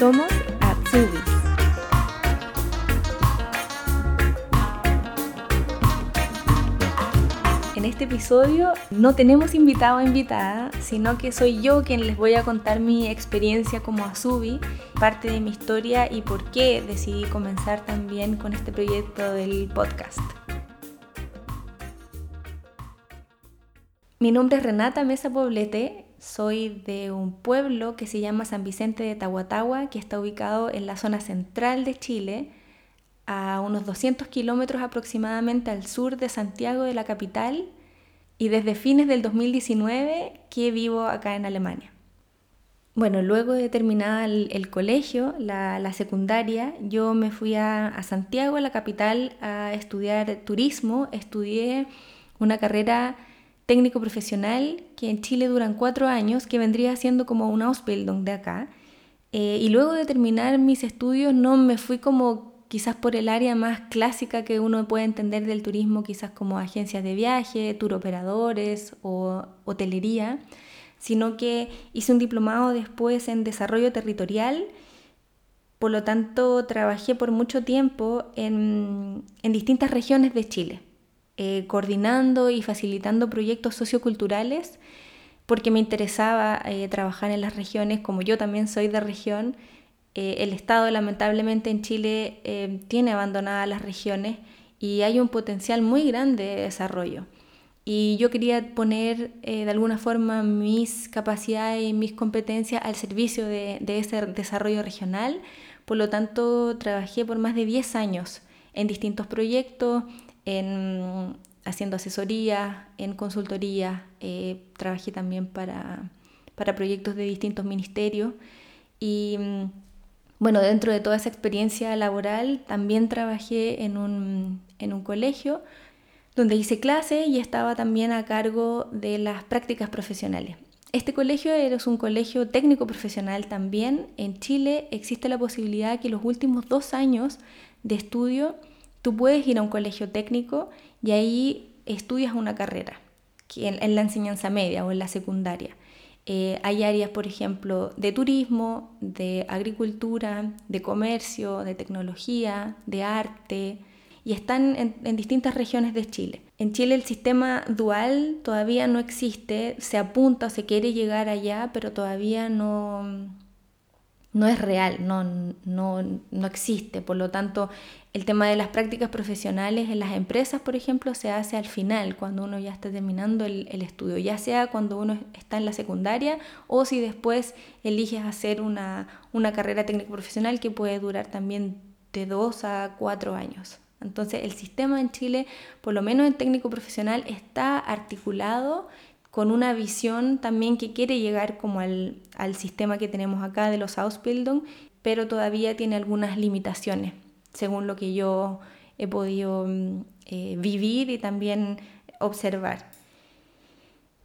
Somos Atsubis. En este episodio no tenemos invitado o invitada, sino que soy yo quien les voy a contar mi experiencia como Azubi, parte de mi historia y por qué decidí comenzar también con este proyecto del podcast. Mi nombre es Renata Mesa Poblete, soy de un pueblo que se llama San Vicente de Tahuatahua, que está ubicado en la zona central de Chile, a unos 200 kilómetros aproximadamente al sur de Santiago de la capital, y desde fines del 2019 que vivo acá en Alemania. Bueno, luego de terminar el, colegio, la, secundaria, yo me fui a, a Santiago, a la capital, a estudiar turismo. Estudié una carrera técnico profesional que en Chile duran cuatro años, que vendría siendo como una Ausbildung de acá. Eh, y luego de terminar mis estudios no me fui como quizás por el área más clásica que uno puede entender del turismo, quizás como agencias de viaje, tour operadores o hotelería, sino que hice un diplomado después en desarrollo territorial. Por lo tanto, trabajé por mucho tiempo en, en distintas regiones de Chile. Eh, coordinando y facilitando proyectos socioculturales porque me interesaba eh, trabajar en las regiones, como yo también soy de región. Eh, el Estado lamentablemente en Chile tiene abandonadas las regiones y hay un potencial muy grande de desarrollo. Y yo quería poner de alguna forma mis capacidades y mis competencias al servicio de, ese desarrollo regional. Por lo tanto, trabajé por más de 10 años en distintos proyectos, en haciendo asesoría, en consultoría, eh, trabajé también para, para proyectos de distintos ministerios y bueno, dentro de toda esa experiencia laboral también trabajé en un, en un colegio donde hice clase y estaba también a cargo de las prácticas profesionales. Este colegio es un colegio técnico profesional también. En Chile existe la posibilidad que los últimos dos años de estudio Tú puedes ir a un colegio técnico y ahí estudias una carrera en, la enseñanza media o en la secundaria. Eh, hay áreas, por ejemplo, de turismo, de agricultura, de comercio, de tecnología, de arte, y están en, distintas regiones de Chile. En Chile el sistema dual todavía no existe, se apunta o se quiere llegar allá, pero todavía no, no es real, no, no, no existe. Por lo tanto, el tema de las prácticas profesionales en las empresas, por ejemplo, se hace al final, cuando uno ya está terminando el, estudio, ya sea cuando uno está en la secundaria o si después eliges hacer una, una carrera técnico profesional que puede durar también de dos a cuatro años. Entonces, el sistema en Chile, por lo menos en técnico profesional, está articulado con una visión también que quiere llegar como al, sistema que tenemos acá de los Ausbildung, pero todavía tiene algunas limitaciones, según lo que yo he podido mm, eh, vivir y también observar.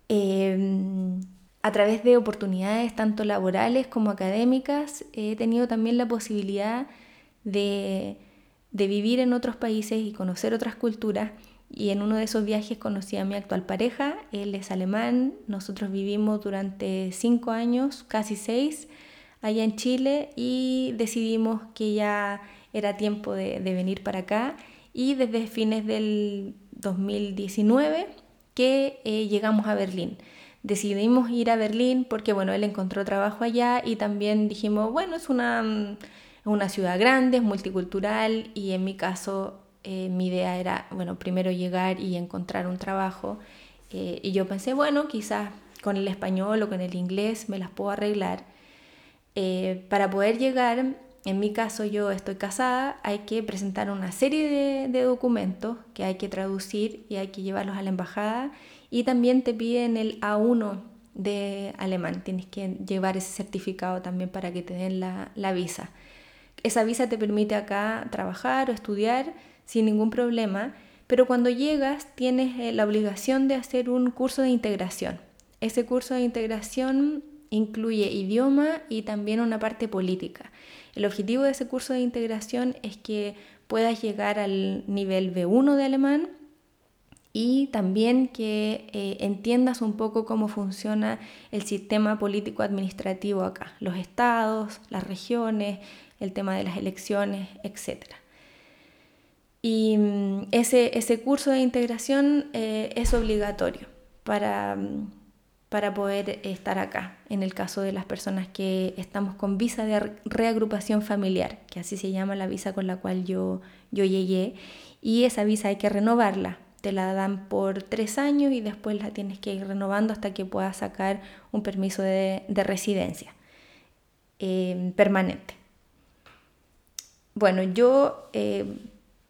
Em, a través de oportunidades tanto laborales como académicas, he tenido también la posibilidad de, de vivir en otros países y conocer otras culturas y en uno de esos viajes conocí a mi actual pareja, él es alemán, nosotros vivimos durante cinco años, casi seis, allá en Chile y decidimos que ya era tiempo de, venir para acá y desde fines del 2019 que eh, llegamos a Berlín. Decidimos ir a Berlín porque bueno, él encontró trabajo allá y también dijimos, bueno, es una, una ciudad grande, es multicultural y en mi caso eh, mi idea era, bueno, primero llegar y encontrar un trabajo. Eh, y yo pensé, bueno, quizás con el español o con el inglés me las puedo arreglar. Eh, para poder llegar, en mi caso yo estoy casada, hay que presentar una serie de, de, documentos que hay que traducir y hay que llevarlos a la embajada. Y también te piden el A1 de alemán, tienes que llevar ese certificado también para que te den la, la visa. Esa visa te permite acá trabajar o estudiar sin ningún problema, pero cuando llegas tienes eh, la obligación de hacer un curso de integración. Ese curso de integración incluye idioma y también una parte política. El objetivo de ese curso de integración es que puedas llegar al nivel B1 de alemán y también que eh, entiendas un poco cómo funciona el sistema político administrativo acá, los estados, las regiones, el tema de las elecciones, etc. Y mm, ese, ese, curso de integración eh, es obligatorio para, mm, para poder estar acá, en el caso de las personas que estamos con visa de reagrupación familiar, que así se llama la visa con la cual yo, yo llegué, y esa visa hay que renovarla te la dan por tres años y después la tienes que ir renovando hasta que puedas sacar un permiso de, residencia eh, permanente. Bueno, yo, eh,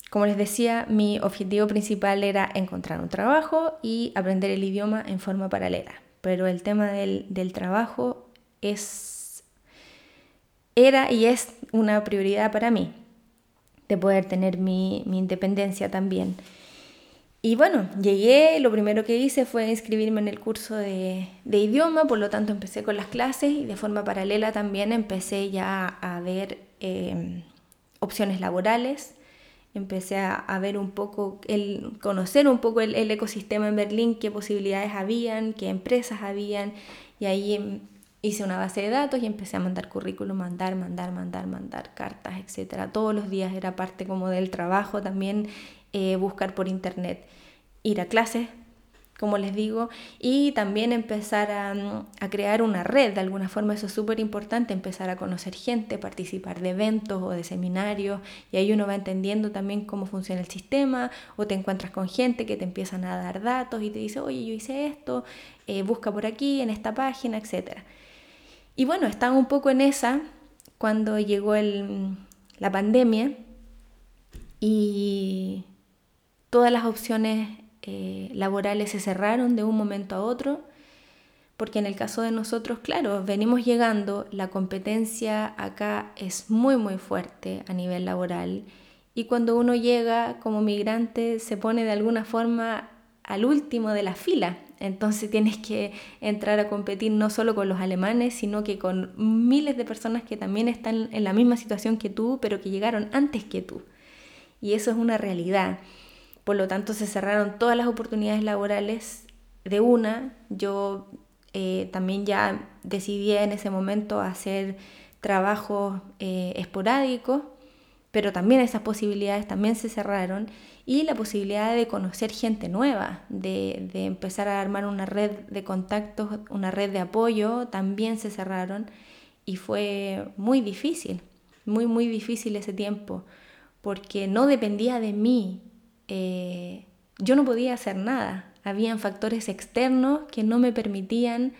como les decía, mi objetivo principal era encontrar un trabajo y aprender el idioma en forma paralela. Pero el tema del, trabajo es, era y es una prioridad para mí, de poder tener mi, mi independencia también. Y bueno, llegué, lo primero que hice fue inscribirme en el curso de, idioma, por lo tanto empecé con las clases y de forma paralela también empecé ya a ver em, opciones laborales, empecé a, ver un poco, el, conocer un poco el, ecosistema en Berlín, qué posibilidades habían, qué empresas habían, y ahí em, hice una base de datos y empecé a mandar currículum, mandar, mandar, mandar, mandar cartas, etcétera. Todos los días era parte como del trabajo también eh, buscar por internet ir a clases, como les digo, y también empezar a, crear una red. De alguna forma eso es súper importante, empezar a conocer gente, participar de eventos o de seminarios, y ahí uno va entendiendo también cómo funciona el sistema, o te encuentras con gente que te empiezan a dar datos y te dice, oye, yo hice esto, eh, busca por aquí, en esta página, etc. Y bueno, estaba un poco en esa cuando llegó la pandemia y todas las opciones eh, laborales se cerraron de un momento a otro, porque en el caso de nosotros, claro, venimos llegando, la competencia acá es muy, muy fuerte a nivel laboral, y cuando uno llega como migrante se pone de alguna forma al último de la fila. Entonces tienes que entrar a competir no solo con los alemanes, sino que con miles de personas que también están en la misma situación que tú, pero que llegaron antes que tú. Y eso es una realidad. Por lo tanto, se cerraron todas las oportunidades laborales de una. Yo eh, también ya decidí en ese momento hacer trabajos eh, esporádicos, pero también esas posibilidades también se cerraron y la posibilidad de conocer gente nueva, de, de, empezar a armar una red de contactos, una red de apoyo, también se cerraron y fue muy difícil, muy, muy difícil ese tiempo, porque no dependía de mí, eh, yo no podía hacer nada. Habían factores externos que no me permitían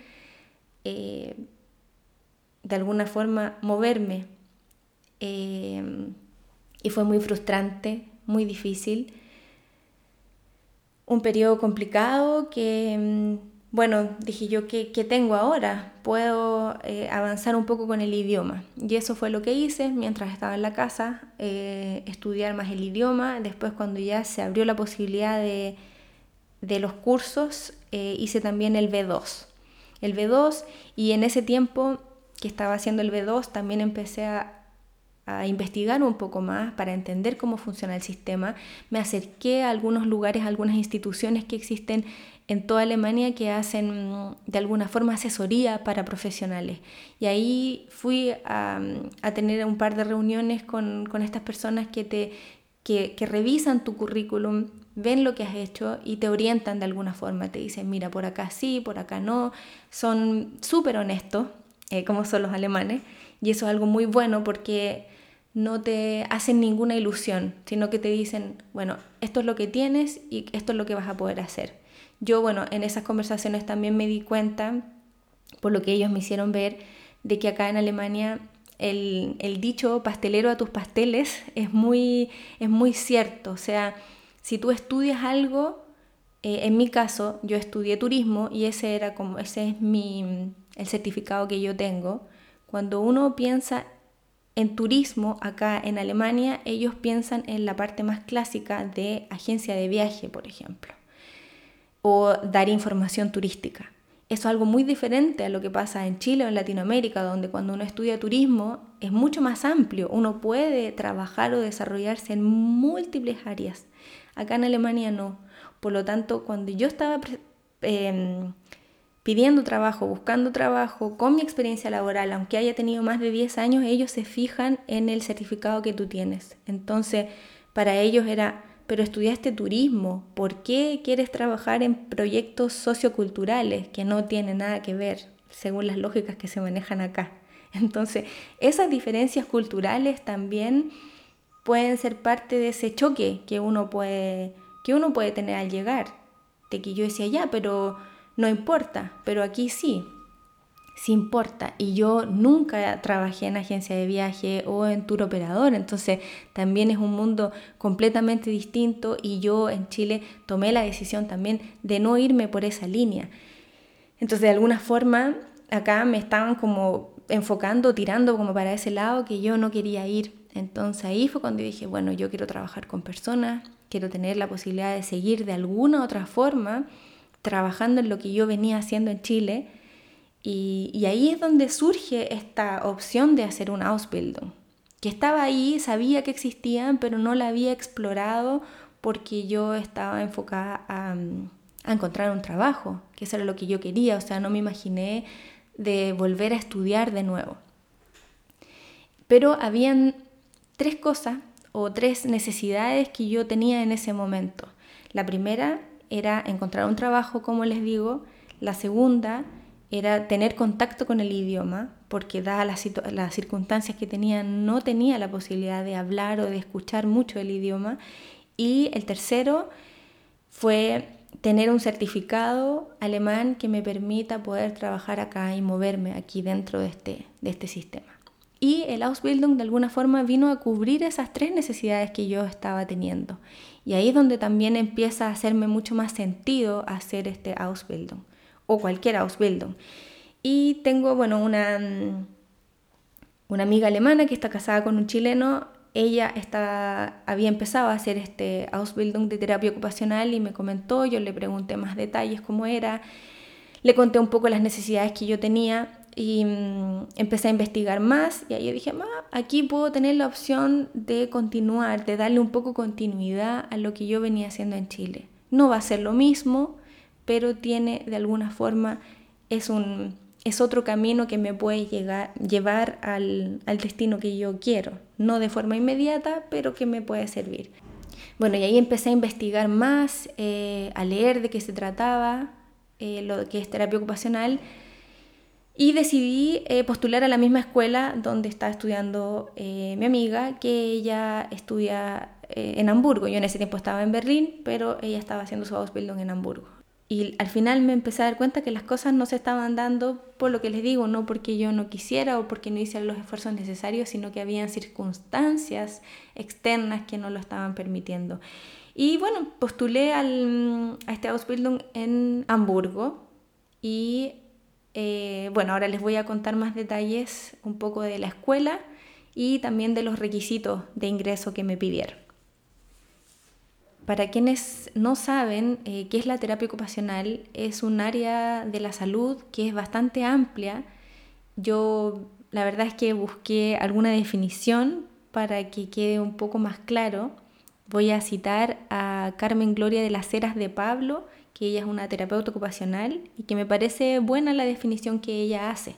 eh, de alguna forma moverme. Eh, y fue muy frustrante, muy difícil. Un periodo complicado que mm, bueno, dije yo, ¿qué, tengo ahora? Puedo eh, avanzar un poco con el idioma. Y eso fue lo que hice mientras estaba en la casa, eh, estudiar más el idioma. Después cuando ya se abrió la posibilidad de, los cursos, eh, hice también el B2. El B2 y en ese tiempo que estaba haciendo el B2 también empecé a, a investigar un poco más para entender cómo funciona el sistema. Me acerqué a algunos lugares, a algunas instituciones que existen en toda Alemania que hacen mm, de alguna forma asesoría para profesionales. Y ahí fui a, tener un par de reuniones con, estas personas que, te, que, revisan tu currículum, ven lo que has hecho y te orientan de alguna forma. Te dicen, mira, por acá sí, por acá no. Son súper honestos, eh, como son los alemanes. Y eso es algo muy bueno porque no te hacen ninguna ilusión, sino que te dicen, bueno, esto es lo que tienes y esto es lo que vas a poder hacer. Yo, bueno, en esas conversaciones también me di cuenta, por lo que ellos me hicieron ver, de que acá en Alemania el, dicho pastelero a tus pasteles es muy, es muy cierto. O sea, si tú estudias algo, eh, en mi caso, yo estudié turismo y ese era como, ese es mi, el certificado que yo tengo. Cuando uno piensa en turismo acá en Alemania, ellos piensan en la parte más clásica de agencia de viaje, por ejemplo o dar información turística. Eso es algo muy diferente a lo que pasa en Chile o en Latinoamérica, donde cuando uno estudia turismo es mucho más amplio, uno puede trabajar o desarrollarse en múltiples áreas. Acá en Alemania no. Por lo tanto, cuando yo estaba em, pidiendo trabajo, buscando trabajo, con mi experiencia laboral, aunque haya tenido más de 10 años, ellos se fijan en el certificado que tú tienes. Entonces, para ellos era, pero estudiaste turismo, ¿por qué quieres trabajar en proyectos socioculturales que no tienen nada que ver según las lógicas que se manejan acá? Entonces, esas diferencias culturales también pueden ser parte de ese choque que uno puede, que uno puede tener al llegar. De que yo decía, ya, pero no importa, pero aquí sí, sí importa. Y yo nunca trabajé en agencia de viaje o en tour operador, entonces también es un mundo completamente distinto y yo en Chile tomé la decisión también de no irme por esa línea. Entonces de alguna forma acá me estaban como enfocando, tirando como para ese lado que yo no quería ir. Entonces ahí fue cuando dije, bueno, yo quiero trabajar con personas, quiero tener la posibilidad de seguir de alguna otra forma trabajando en lo que yo venía haciendo en Chile. Y, ahí es donde surge esta opción de hacer un Ausbildung, que estaba ahí, sabía que existían, pero no la había explorado porque yo estaba enfocada a, a encontrar un trabajo, que eso era lo que yo quería, o sea, no me imaginé de volver a estudiar de nuevo. Pero habían tres cosas o tres necesidades que yo tenía en ese momento. La primera era encontrar un trabajo, como les digo. La segunda era tener contacto con el idioma, porque dadas las, circunstancias que tenía, no tenía la posibilidad de hablar o de escuchar mucho el idioma. Y el tercero fue tener un certificado alemán que me permita poder trabajar acá y moverme aquí dentro de este, de este sistema. Y el Ausbildung de alguna forma vino a cubrir esas tres necesidades que yo estaba teniendo. Y ahí es donde también empieza a hacerme mucho más sentido hacer este Ausbildung o cualquier Ausbildung. Y tengo, bueno, una, una amiga alemana que está casada con un chileno. Ella está, había empezado a hacer este Ausbildung de terapia ocupacional y me comentó, yo le pregunté más detalles cómo era, le conté un poco las necesidades que yo tenía y mm, empecé a investigar más y ahí dije, aquí puedo tener la opción de continuar, de darle un poco continuidad a lo que yo venía haciendo en Chile. No va a ser lo mismo, pero tiene de alguna forma, es, un, es otro camino que me puede llegar, llevar al, al destino que yo quiero. No de forma inmediata, pero que me puede servir. Bueno, y ahí empecé a investigar más, eh, a leer de qué se trataba, eh, lo que es terapia ocupacional y decidí eh, postular a la misma escuela donde está estudiando mi amiga, que ella estudia en Hamburgo. Yo en ese tiempo estaba en Berlín, pero ella estaba haciendo su Ausbildung en Hamburgo. Y al final me empecé a dar cuenta que las cosas no se estaban dando por lo que les digo, no porque yo no quisiera o porque no hice los esfuerzos necesarios, sino que habían circunstancias externas que no lo estaban permitiendo. Y bueno, postulé al, a este Ausbildung en Hamburgo y eh, bueno, ahora les voy a contar más detalles un poco de la escuela y también de los requisitos de ingreso que me pidieron. Para quienes no saben eh, qué es la terapia ocupacional, es un área de la salud que es bastante amplia. Yo la verdad es que busqué alguna definición para que quede un poco más claro. Voy a citar a Carmen Gloria de las Heras de Pablo, que ella es una terapeuta ocupacional y que me parece buena la definición que ella hace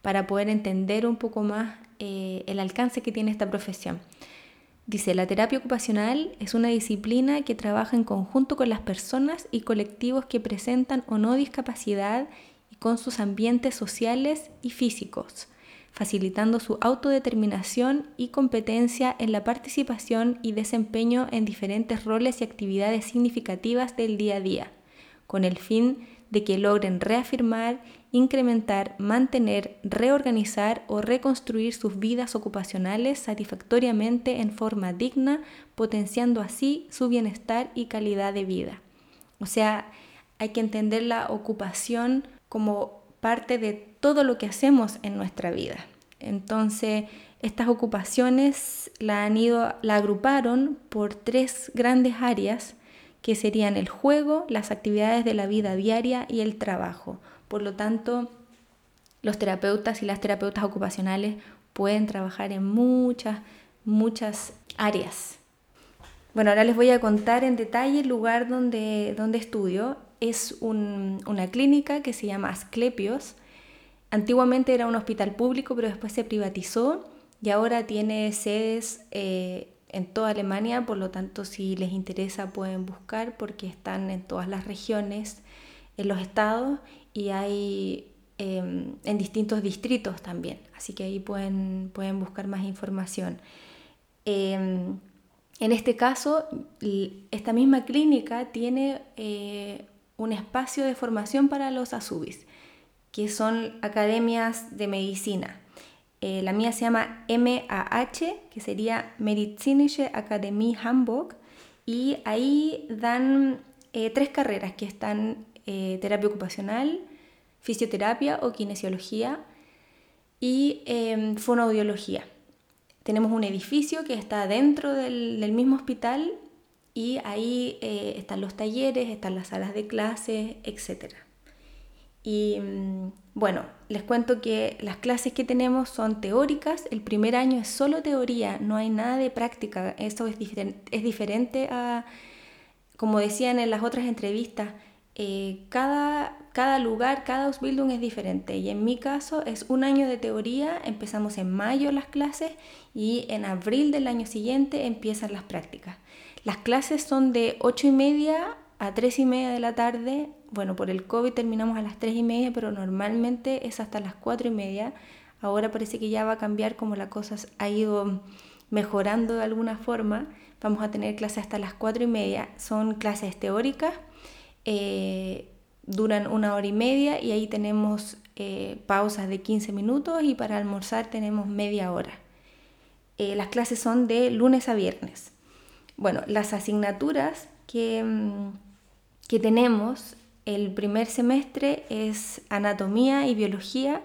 para poder entender un poco más eh, el alcance que tiene esta profesión. Dice, la terapia ocupacional es una disciplina que trabaja en conjunto con las personas y colectivos que presentan o no discapacidad y con sus ambientes sociales y físicos, facilitando su autodeterminación y competencia en la participación y desempeño en diferentes roles y actividades significativas del día a día con el fin de que logren reafirmar, incrementar, mantener, reorganizar o reconstruir sus vidas ocupacionales satisfactoriamente en forma digna, potenciando así su bienestar y calidad de vida. O sea, hay que entender la ocupación como parte de todo lo que hacemos en nuestra vida. Entonces, estas ocupaciones la han ido, la agruparon por tres grandes áreas que serían el juego, las actividades de la vida diaria y el trabajo. Por lo tanto, los terapeutas y las terapeutas ocupacionales pueden trabajar en muchas, muchas áreas. Bueno, ahora les voy a contar en detalle el lugar donde, donde estudio. Es una clínica que se llama Asclepios. Antiguamente era un hospital público, pero después se privatizó y ahora tiene sedes eh, en toda Alemania, por lo tanto si les interesa pueden buscar porque están en todas las regiones, en los estados y hay em, en distintos distritos también, así que ahí pueden, pueden buscar más información. Em, en este caso, esta misma clínica tiene eh, un espacio de formación para los ASUBIS, que son academias de medicina. Eh, la mía se llama MAH, que sería Medizinische Akademie Hamburg, y ahí dan eh, tres carreras que están eh, terapia ocupacional, fisioterapia o kinesiología y em, fonoaudiología. Tenemos un edificio que está dentro del, mismo hospital y ahí están los talleres, están las salas de clases, etc. Y mm, bueno, les cuento que las clases que tenemos son teóricas, el primer año es solo teoría, no hay nada de práctica, eso es, es diferente a, como decían en las otras entrevistas, eh, cada, cada lugar, cada Ausbildung es diferente y en mi caso es un año de teoría, empezamos en mayo las clases y en abril del año siguiente empiezan las prácticas. Las clases son de 8 y media a 3 y media de la tarde. Bueno, por el COVID terminamos a las 3 y media, pero normalmente es hasta las 4 y media. Ahora parece que ya va a cambiar como la cosa ha ido mejorando de alguna forma. Vamos a tener clases hasta las 4 y media. Son clases teóricas, eh, duran una hora y media y ahí tenemos eh, pausas de 15 minutos y para almorzar tenemos media hora. Eh, las clases son de lunes a viernes. Bueno, las asignaturas que... Mm, que tenemos el primer semestre es anatomía y biología.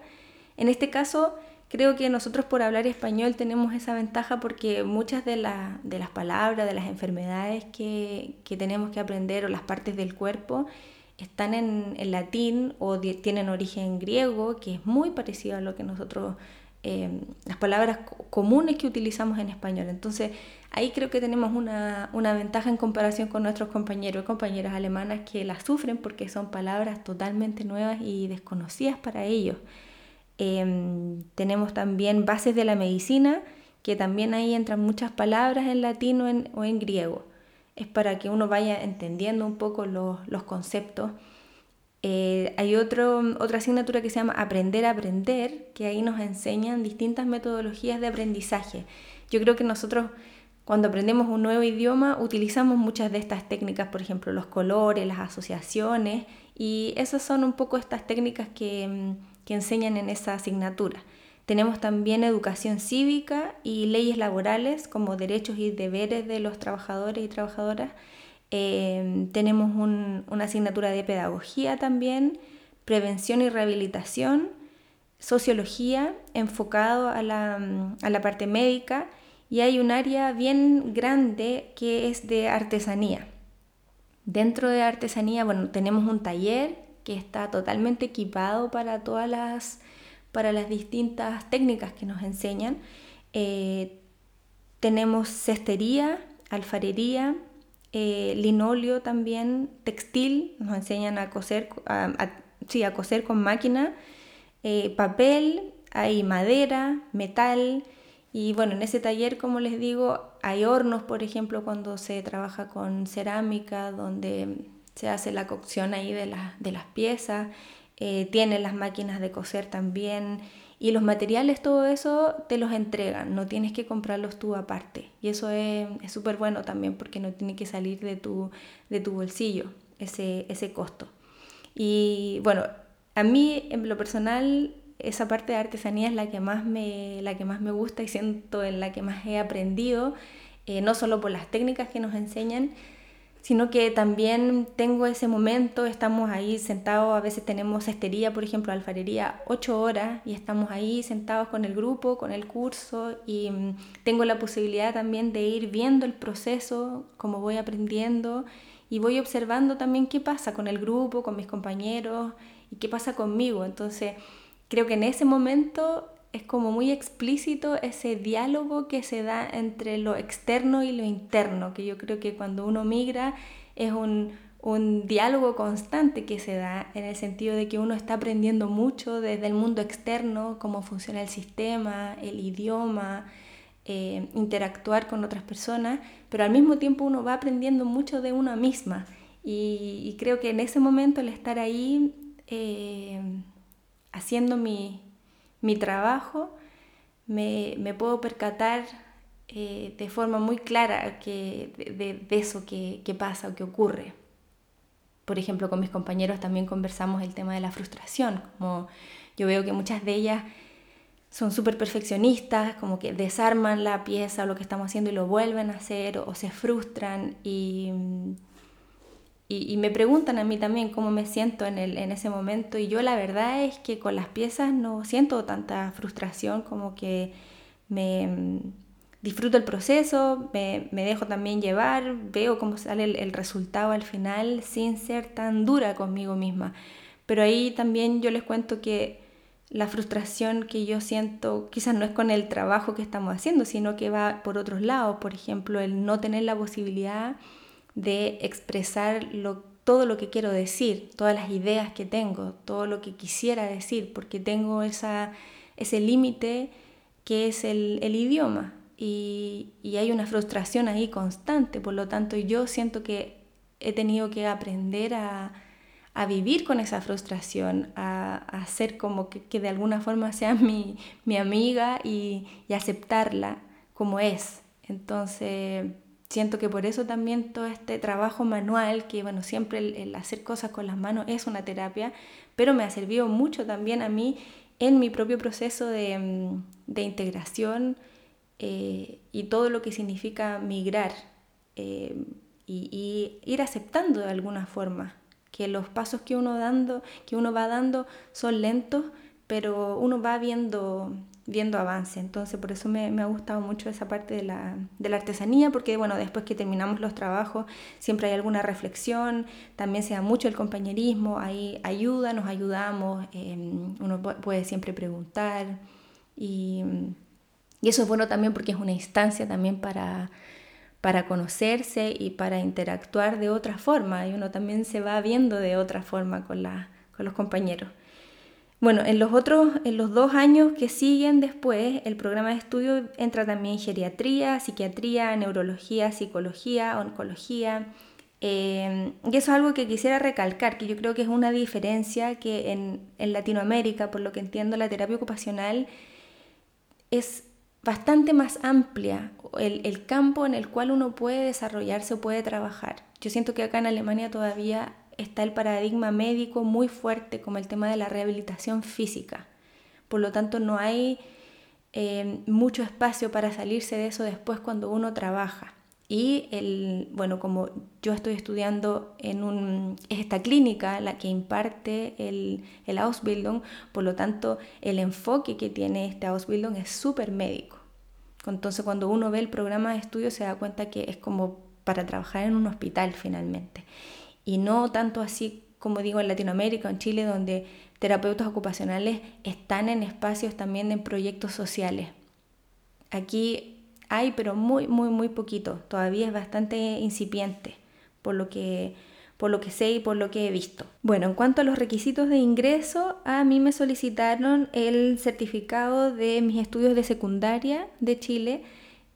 En este caso, creo que nosotros por hablar español tenemos esa ventaja porque muchas de, las palabras, de las enfermedades que, tenemos que aprender o las partes del cuerpo están en, latín o tienen origen griego, que es muy parecido a lo que nosotros, eh, las palabras comunes que utilizamos en español. Entonces, Ahí creo que tenemos una, ventaja en comparación con nuestros compañeros y compañeras alemanas que las sufren porque son palabras totalmente nuevas y desconocidas para ellos. Em, tenemos también bases de la medicina, que también ahí entran muchas palabras en latín o en, griego. Es para que uno vaya entendiendo un poco los, conceptos. Eh, hay otro, otra asignatura que se llama Aprender a Aprender, que ahí nos enseñan distintas metodologías de aprendizaje. Yo creo que nosotros cuando aprendemos un nuevo idioma utilizamos muchas de estas técnicas, por ejemplo, los colores, las asociaciones, y esas son un poco estas técnicas que, mm, enseñan en esa asignatura. Tenemos también educación cívica y leyes laborales como derechos y deberes de los trabajadores y trabajadoras. Em, tenemos una asignatura de pedagogía también, prevención y rehabilitación, sociología enfocado a la, a la parte médica y hay un área bien grande que es de artesanía. Dentro de artesanía, bueno, tenemos un taller que está totalmente equipado para todas las, para las distintas técnicas que nos enseñan. Eh, tenemos cestería, alfarería, eh, linóleo también, textil, nos enseñan a coser, sí, a coser con máquina, eh, papel, hay madera, metal, y bueno, en ese taller, como les digo, hay hornos, por ejemplo, cuando se trabaja con cerámica, donde se hace la cocción ahí de, de las piezas, eh, tienen las máquinas de coser también, y los materiales, todo eso te los entregan, no tienes que comprarlos tú aparte. Y eso es súper bueno también porque no tiene que salir de tu, de tu bolsillo ese, ese costo. Y bueno, a mí en lo personal esa parte de artesanía es la que más me, la que más me gusta y siento en la que más he aprendido, eh, no solo por las técnicas que nos enseñan, sino que también tengo ese momento, estamos ahí sentados, a veces tenemos cestería, por ejemplo, alfarería, ocho horas y estamos ahí sentados con el grupo, con el curso y mm, tengo la posibilidad también de ir viendo el proceso, cómo voy aprendiendo y voy observando también qué pasa con el grupo, con mis compañeros y qué pasa conmigo. Entonces, creo que en ese momento es como muy explícito ese diálogo que se da entre lo externo y lo interno, que yo creo que cuando uno migra es un, un diálogo constante que se da en el sentido de que uno está aprendiendo mucho desde el mundo externo, cómo funciona el sistema, el idioma, eh, interactuar con otras personas, pero al mismo tiempo uno va aprendiendo mucho de una misma. Y, creo que en ese momento el estar ahí eh, haciendo mi, mi trabajo, me, me, puedo percatar eh, de forma muy clara que, de, de eso que, que pasa o que ocurre. Por ejemplo, con mis compañeros también conversamos el tema de la frustración, como yo veo que muchas de ellas son súper perfeccionistas, como que desarman la pieza o lo que estamos haciendo y lo vuelven a hacer o, se frustran y, y, me preguntan a mí también cómo me siento en, el, en ese momento y yo la verdad es que con las piezas no siento tanta frustración como que me disfruto el proceso, me, dejo también llevar, veo cómo sale el, resultado al final sin ser tan dura conmigo misma. Pero ahí también yo les cuento que la frustración que yo siento quizás no es con el trabajo que estamos haciendo, sino que va por otros lados. Por ejemplo, el no tener la posibilidad de expresar todo lo que quiero decir, todas las ideas que tengo, todo lo que quisiera decir, porque tengo esa, ese límite que es el, el idioma y, hay una frustración ahí constante, por lo tanto yo siento que he tenido que aprender a, vivir con esa frustración, a, hacer como que, de alguna forma sea mi, amiga y, aceptarla como es. Entonces siento que por eso también todo este trabajo manual, que bueno, siempre el, hacer cosas con las manos es una terapia, pero me ha servido mucho también a mí en mi propio proceso de, de integración eh, y todo lo que significa migrar eh, y, ir aceptando de alguna forma que los pasos que uno, dando, que uno va dando son lentos, pero uno va viendo, viendo avance. Entonces por eso me, ha gustado mucho esa parte de la, de la, artesanía, porque bueno, después que terminamos los trabajos siempre hay alguna reflexión, también se da mucho el compañerismo, hay ayuda, nos ayudamos, eh, uno puede siempre preguntar y y eso es bueno también porque es una instancia también para, para conocerse y para interactuar de otra forma. Y uno también se va viendo de otra forma con, la, con los compañeros. Bueno, en los otros, en los dos años que siguen después, el programa de estudio entra también geriatría, psiquiatría, neurología, psicología, oncología. Eh, y eso es algo que quisiera recalcar, que yo creo que es una diferencia que en, en Latinoamérica, por lo que entiendo, la terapia ocupacional es bastante más amplia el, campo en el cual uno puede desarrollarse o puede trabajar. Yo siento que acá en Alemania todavía está el paradigma médico muy fuerte como el tema de la rehabilitación física. Por lo tanto, no hay eh, mucho espacio para salirse de eso después cuando uno trabaja. Y el, bueno, como yo estoy estudiando en esta clínica la que imparte el, el Ausbildung, por lo tanto el enfoque que tiene este Ausbildung es súper médico. Entonces cuando uno ve el programa de estudio se da cuenta que es como para trabajar en un hospital finalmente. Y no tanto así como digo en Latinoamérica, en Chile, donde terapeutas ocupacionales están en espacios también en proyectos sociales. Aquí hay, pero muy, muy, muy poquito. Todavía es bastante incipiente, por lo que, por lo que sé y por lo que he visto. Bueno, en cuanto a los requisitos de ingreso, a mí me solicitaron el certificado de mis estudios de secundaria de Chile.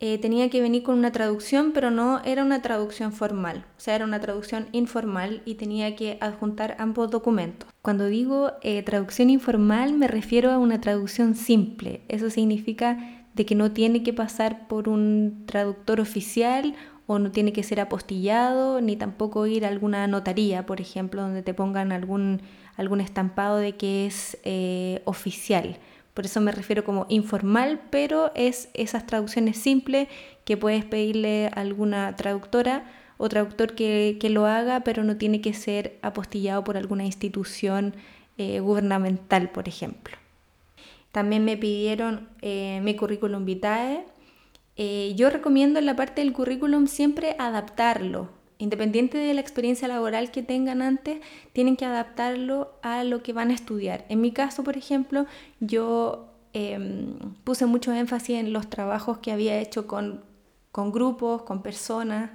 Eh, tenía que venir con una traducción, pero no era una traducción formal, o sea, era una traducción informal y tenía que adjuntar ambos documentos. Cuando digo eh, traducción informal me refiero a una traducción simple, eso significa de que no tiene que pasar por un traductor oficial o no tiene que ser apostillado, ni tampoco ir a alguna notaría, por ejemplo, donde te pongan algún, algún estampado de que es eh, oficial. Por eso me refiero como informal, pero es esas traducciones simples que puedes pedirle a alguna traductora o traductor que, que lo haga, pero no tiene que ser apostillado por alguna institución eh, gubernamental, por ejemplo. También me pidieron eh, mi currículum vitae. Eh, yo recomiendo en la parte del currículum siempre adaptarlo. Independiente de la experiencia laboral que tengan antes, tienen que adaptarlo a lo que van a estudiar. En mi caso, por ejemplo, yo em, puse mucho énfasis en los trabajos que había hecho con, con grupos, con personas,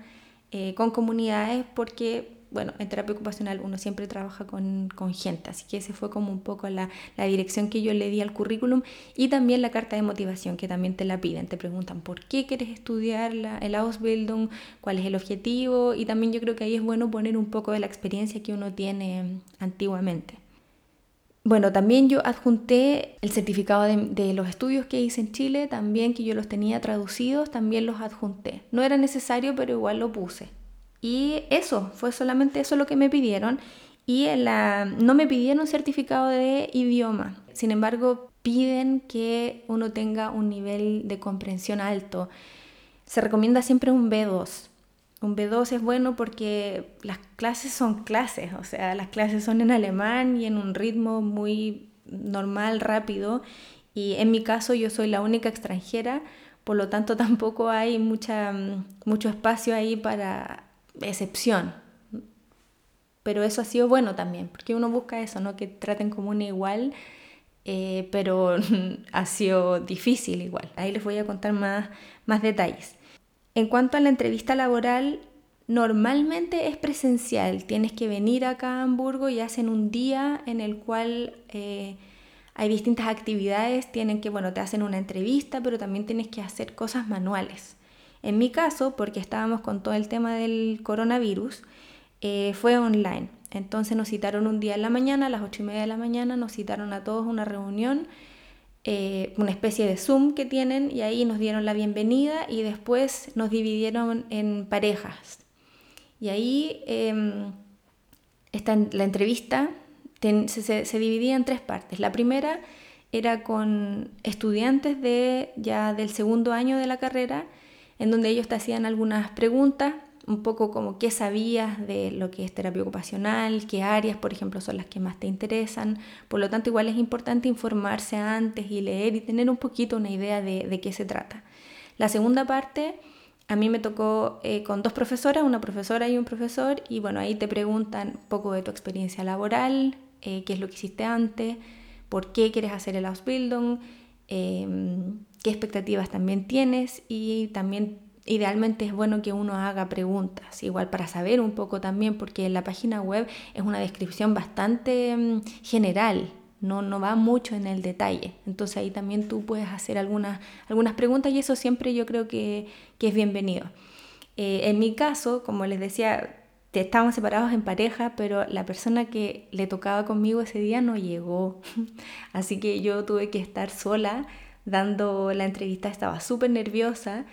eh, con comunidades, porque bueno, en terapia ocupacional uno siempre trabaja con, con gente, así que ese fue como un poco la, la, dirección que yo le di al currículum y también la carta de motivación que también te la piden, te preguntan por qué quieres estudiar la, el Ausbildung, cuál es el objetivo y también yo creo que ahí es bueno poner un poco de la experiencia que uno tiene antiguamente. Bueno, también yo adjunté el certificado de, los estudios que hice en Chile, también que yo los tenía traducidos, también los adjunté. No era necesario, pero igual lo puse. Y eso, fue solamente eso lo que me pidieron. Y no me pidieron certificado de idioma. Sin embargo, piden que uno tenga un nivel de comprensión alto. Se recomienda siempre un B2. Un B2 es bueno porque las clases son clases, o sea, las clases son en alemán y en un ritmo muy normal, rápido. Y en mi caso yo soy la única extranjera, por lo tanto tampoco hay mucha, mucho espacio ahí para excepción. Pero eso ha sido bueno también, porque uno busca eso, ¿no? Que traten como una igual, eh, pero ha sido difícil igual. Ahí les voy a contar más, más detalles. En cuanto a la entrevista laboral, normalmente es presencial. Tienes que venir acá a Hamburgo y hacen un día en el cual eh, hay distintas actividades. Tienen que, bueno, te hacen una entrevista, pero también tienes que hacer cosas manuales. En mi caso, porque estábamos con todo el tema del coronavirus, eh, fue online. Entonces nos citaron un día en la mañana, a las ocho y media de la mañana, nos citaron a todos una reunión, eh, una especie de Zoom que tienen, y ahí nos dieron la bienvenida y después nos dividieron en parejas. Y ahí eh, la entrevista se, se dividía en tres partes. La primera era con estudiantes de, ya del segundo año de la carrera, en donde ellos te hacían algunas preguntas, un poco como qué sabías de lo que es terapia ocupacional, qué áreas, por ejemplo, son las que más te interesan. Por lo tanto, igual es importante informarse antes y leer y tener un poquito una idea de, qué se trata. La segunda parte, a mí me tocó eh, con dos profesoras, una profesora y un profesor, y bueno, ahí te preguntan un poco de tu experiencia laboral, eh, qué es lo que hiciste antes, por qué quieres hacer el Ausbildung, Em, qué expectativas también tienes y también idealmente es bueno que uno haga preguntas, igual para saber un poco también, porque la página web es una descripción bastante em, general, no, no va mucho en el detalle. Entonces ahí también tú puedes hacer algunas, algunas preguntas y eso siempre yo creo que, que es bienvenido. Eh, en mi caso, como les decía, estábamos separados en pareja, pero la persona que le tocaba conmigo ese día no llegó. Así que yo tuve que estar sola dando la entrevista, estaba súper nerviosa.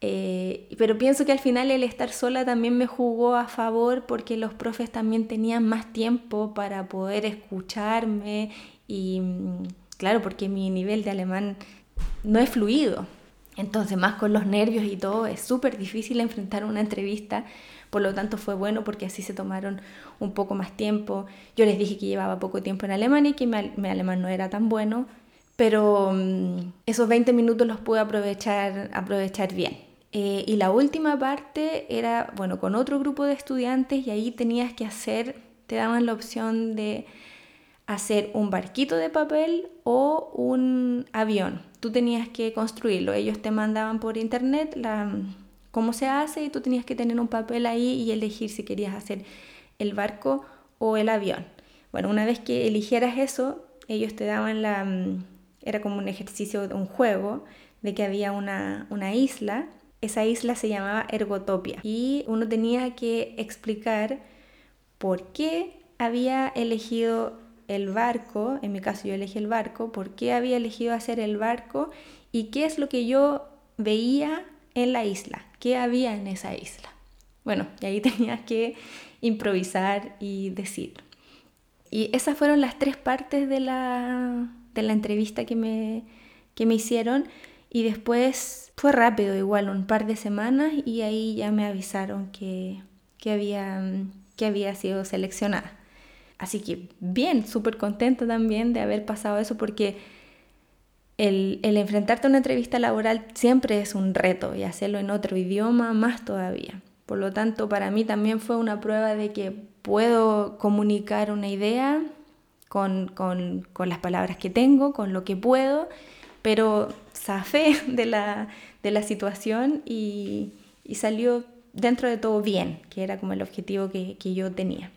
Eh, pero pienso que al final el estar sola también me jugó a favor porque los profes también tenían más tiempo para poder escucharme y mm, claro, porque mi nivel de alemán no es fluido. Entonces, más con los nervios y todo, es súper difícil enfrentar una entrevista por lo tanto fue bueno porque así se tomaron un poco más tiempo. Yo les dije que llevaba poco tiempo en Alemania y que mi, alemán no era tan bueno, pero mm, esos 20 minutos los pude aprovechar, aprovechar bien. Eh, y la última parte era, bueno, con otro grupo de estudiantes y ahí tenías que hacer, te daban la opción de hacer un barquito de papel o un avión. Tú tenías que construirlo. Ellos te mandaban por internet la, cómo se hace y tú tenías que tener un papel ahí y elegir si querías hacer el barco o el avión. Bueno, una vez que eligieras eso, ellos te daban la... Era como un ejercicio, un juego, de que había una, una isla. Esa isla se llamaba Ergotopia y uno tenía que explicar por qué había elegido el barco, en mi caso yo elegí el barco, por qué había elegido hacer el barco y qué es lo que yo veía en la isla, qué había en esa isla. Bueno, y ahí tenías que improvisar y decir. Y esas fueron las tres partes de la, de la entrevista que me, que me hicieron. Y después fue rápido, igual, un par de semanas, y ahí ya me avisaron que, que, había, que había sido seleccionada. Así que bien, súper contenta también de haber pasado eso, porque el, enfrentarte a una entrevista laboral siempre es un reto y hacerlo en otro idioma más todavía. Por lo tanto, para mí también fue una prueba de que puedo comunicar una idea con, las palabras que tengo, con lo que puedo, pero zafé de la, de la situación y, y, salió dentro de todo bien, que era como el objetivo que, que yo tenía.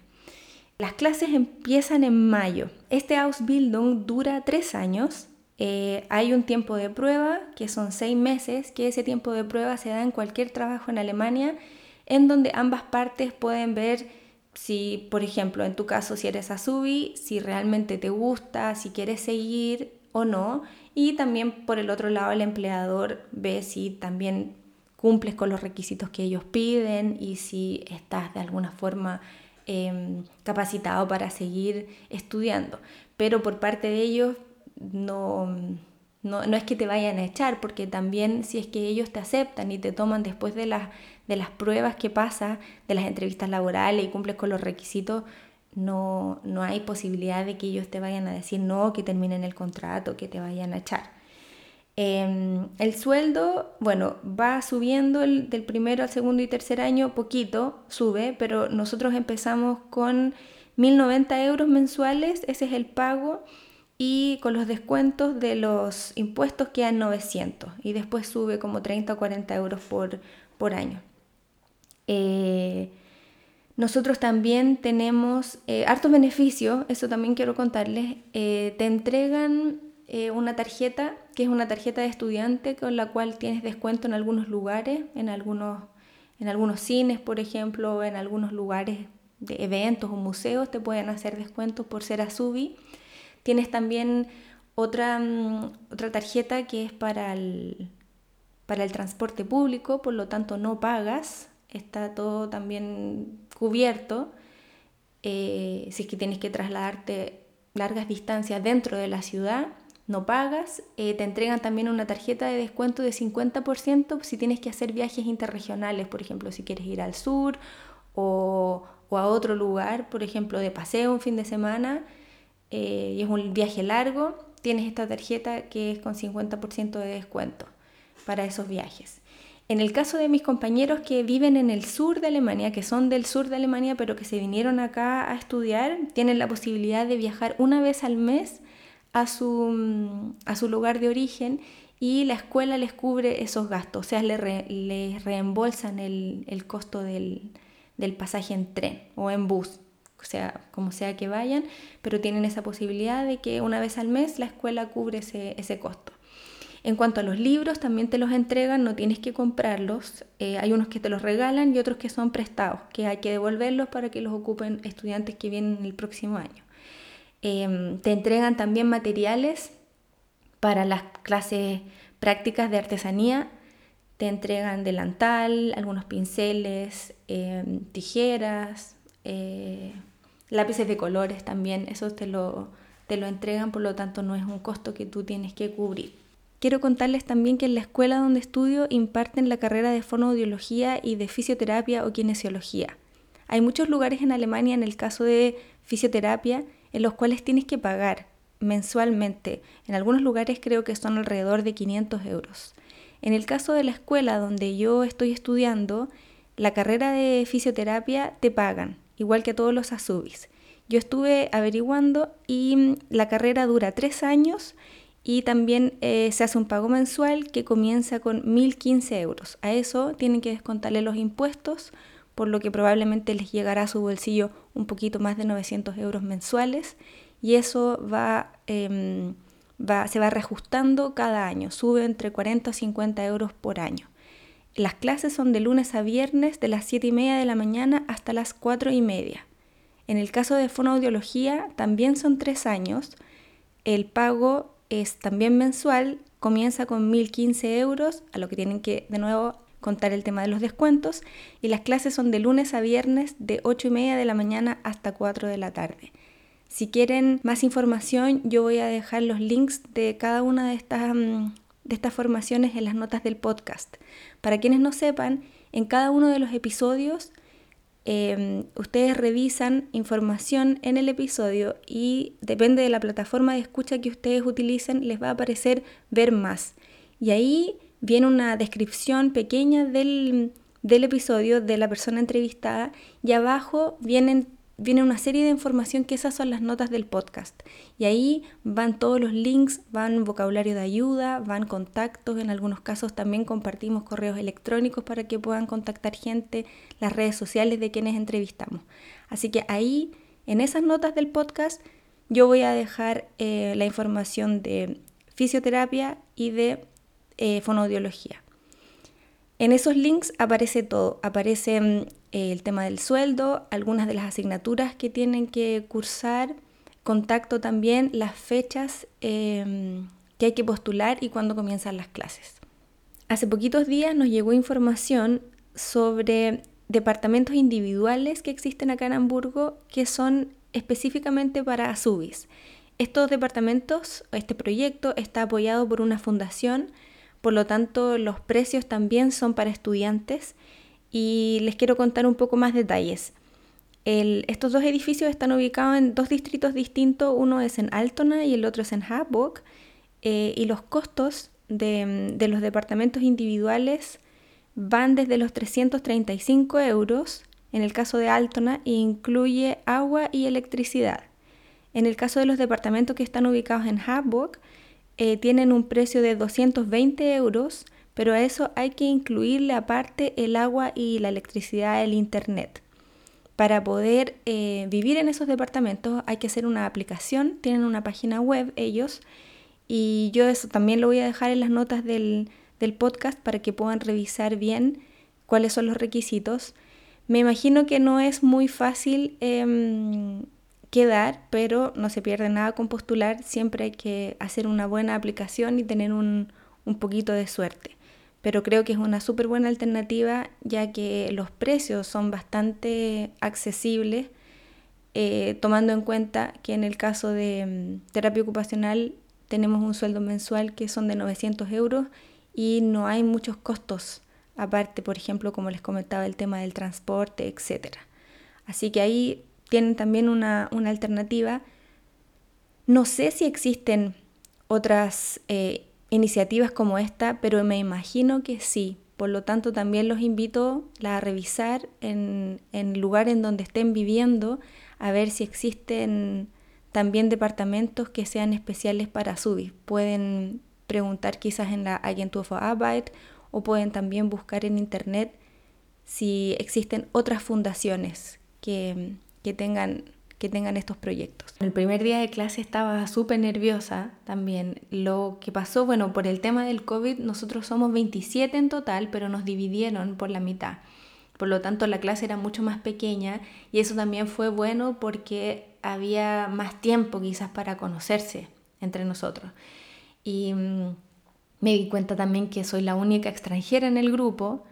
Las clases empiezan en mayo. Este Ausbildung dura tres años. Eh, hay un tiempo de prueba, que son seis meses, que ese tiempo de prueba se da en cualquier trabajo en Alemania, en donde ambas partes pueden ver si, por ejemplo, en tu caso, si eres Azubi, si realmente te gusta, si quieres seguir o no. Y también por el otro lado, el empleador ve si también cumples con los requisitos que ellos piden y si estás de alguna forma em, capacitado para seguir estudiando. Pero por parte de ellos no, no, no, es que te vayan a echar, porque también si es que ellos te aceptan y te toman después de las, de las pruebas que pasa, de las entrevistas laborales y cumples con los requisitos, no, no hay posibilidad de que ellos te vayan a decir no, que terminen el contrato, que te vayan a echar. Em, el sueldo, bueno, va subiendo del primero al segundo y tercer año, poquito sube, pero nosotros empezamos con 1.090 euros mensuales, ese es el pago, y con los descuentos de los impuestos quedan 900, y después sube como 30 o 40 euros por, por año. Eh, nosotros también tenemos eh, hartos beneficios, eso también quiero contarles. Eh, te entregan una tarjeta, que es una tarjeta de estudiante con la cual tienes descuento en algunos lugares, en algunos, en algunos cines, por ejemplo, en algunos lugares de eventos o museos te pueden hacer descuentos por ser Azubi. Tienes también otra, mm, otra tarjeta que es para el, para el transporte público, por lo tanto no pagas está todo también cubierto. Eh, si es que tienes que trasladarte largas distancias dentro de la ciudad, no pagas. Eh, te entregan también una tarjeta de descuento de 50% si tienes que hacer viajes interregionales, por ejemplo, si quieres ir al sur o, a otro lugar, por ejemplo, de paseo un fin de semana eh, y es un viaje largo, tienes esta tarjeta que es con 50% de descuento para esos viajes. En el caso de mis compañeros que viven en el sur de Alemania, que son del sur de Alemania, pero que se vinieron acá a estudiar, tienen la posibilidad de viajar una vez al mes a su, a su lugar de origen y la escuela les cubre esos gastos, o sea, les, reembolsan el, el costo del, del, pasaje en tren o en bus, o sea, como sea que vayan, pero tienen esa posibilidad de que una vez al mes la escuela cubre ese, ese costo. En cuanto a los libros, también te los entregan, no tienes que comprarlos. Eh, hay unos que te los regalan y otros que son prestados, que hay que devolverlos para que los ocupen estudiantes que vienen el próximo año. Em, te entregan también materiales para las clases prácticas de artesanía. Te entregan delantal, algunos pinceles, em, tijeras, eh, lápices de colores también. Eso te lo, te lo entregan, por lo tanto no es un costo que tú tienes que cubrir. Quiero contarles también que en la escuela donde estudio imparten la carrera de fonoaudiología y de fisioterapia o kinesiología. Hay muchos lugares en Alemania en el caso de fisioterapia en los cuales tienes que pagar mensualmente. En algunos lugares creo que son alrededor de 500 euros. En el caso de la escuela donde yo estoy estudiando, la carrera de fisioterapia te pagan, igual que todos los ASUBIS. Yo estuve averiguando y la carrera dura tres años y también eh, se hace un pago mensual que comienza con 1.015 euros. A eso tienen que descontarle los impuestos, por lo que probablemente les llegará a su bolsillo un poquito más de 900 euros mensuales y eso va, em, va, se va reajustando cada año, sube entre 40 y 50 euros por año. Las clases son de lunes a viernes de las 7 y media de la mañana hasta las 4 y media. En el caso de fonoaudiología también son tres años. El pago es también mensual, comienza con 1.015 euros, a lo que tienen que de nuevo contar el tema de los descuentos, y las clases son de lunes a viernes de 8 y media de la mañana hasta 4 de la tarde. Si quieren más información, yo voy a dejar los links de cada una de estas, mm, de estas formaciones en las notas del podcast. Para quienes no sepan, en cada uno de los episodios Em, ustedes revisan información en el episodio y depende de la plataforma de escucha que ustedes utilicen, les va a aparecer ver más. Y ahí viene una descripción pequeña del, del episodio de la persona entrevistada y abajo vienen viene una serie de información que esas son las notas del podcast. Y ahí van todos los links, van vocabulario de ayuda, van contactos, en algunos casos también compartimos correos electrónicos para que puedan contactar gente, las redes sociales de quienes entrevistamos. Así que ahí, en esas notas del podcast, yo voy a dejar eh, la información de fisioterapia y de eh, fonoaudiología. En esos links aparece todo, aparece mm, el tema del sueldo, algunas de las asignaturas que tienen que cursar, contacto también, las fechas em, que hay que postular y cuándo comienzan las clases. Hace poquitos días nos llegó información sobre departamentos individuales que existen acá en Hamburgo que son específicamente para SUBIS. Estos departamentos, este proyecto está apoyado por una fundación, por lo tanto los precios también son para estudiantes y les quiero contar un poco más detalles. estos dos edificios están ubicados en dos distritos distintos, uno es en Altona y el otro es en Harburg, eh, y los costos de, de, los departamentos individuales van desde los 335 euros, en el caso de Altona, e incluye agua y electricidad. En el caso de los departamentos que están ubicados en Harburg, eh, tienen un precio de 220 euros, pero a eso hay que incluirle aparte el agua y la electricidad, el internet. Para poder eh, vivir en esos departamentos hay que hacer una aplicación, tienen una página web ellos y yo eso también lo voy a dejar en las notas del, podcast para que puedan revisar bien cuáles son los requisitos. Me imagino que no es muy fácil em, quedar, pero no se pierde nada con postular, siempre hay que hacer una buena aplicación y tener un poquito de suerte pero creo que es una súper buena alternativa ya que los precios son bastante accesibles, eh, tomando en cuenta que en el caso de mm, terapia ocupacional tenemos un sueldo mensual que son de 900 euros y no hay muchos costos aparte, por ejemplo, como les comentaba, el tema del transporte, etc. Así que ahí tienen también una, alternativa. No sé si existen otras eh, iniciativas como esta, pero me imagino que sí. Por lo tanto, también los invito a revisar en, el lugar en donde estén viviendo, a ver si existen también departamentos que sean especiales para SUBI. Pueden preguntar quizás en la Agentur für Arbeit o pueden también buscar en internet si existen otras fundaciones que, que tengan que tengan estos proyectos. El primer día de clase estaba súper nerviosa también. Lo que pasó, bueno, por el tema del COVID, nosotros somos 27 en total, pero nos dividieron por la mitad. Por lo tanto, la clase era mucho más pequeña y eso también fue bueno porque había más tiempo quizás para conocerse entre nosotros. Y mm, me di cuenta también que soy la única extranjera en el grupo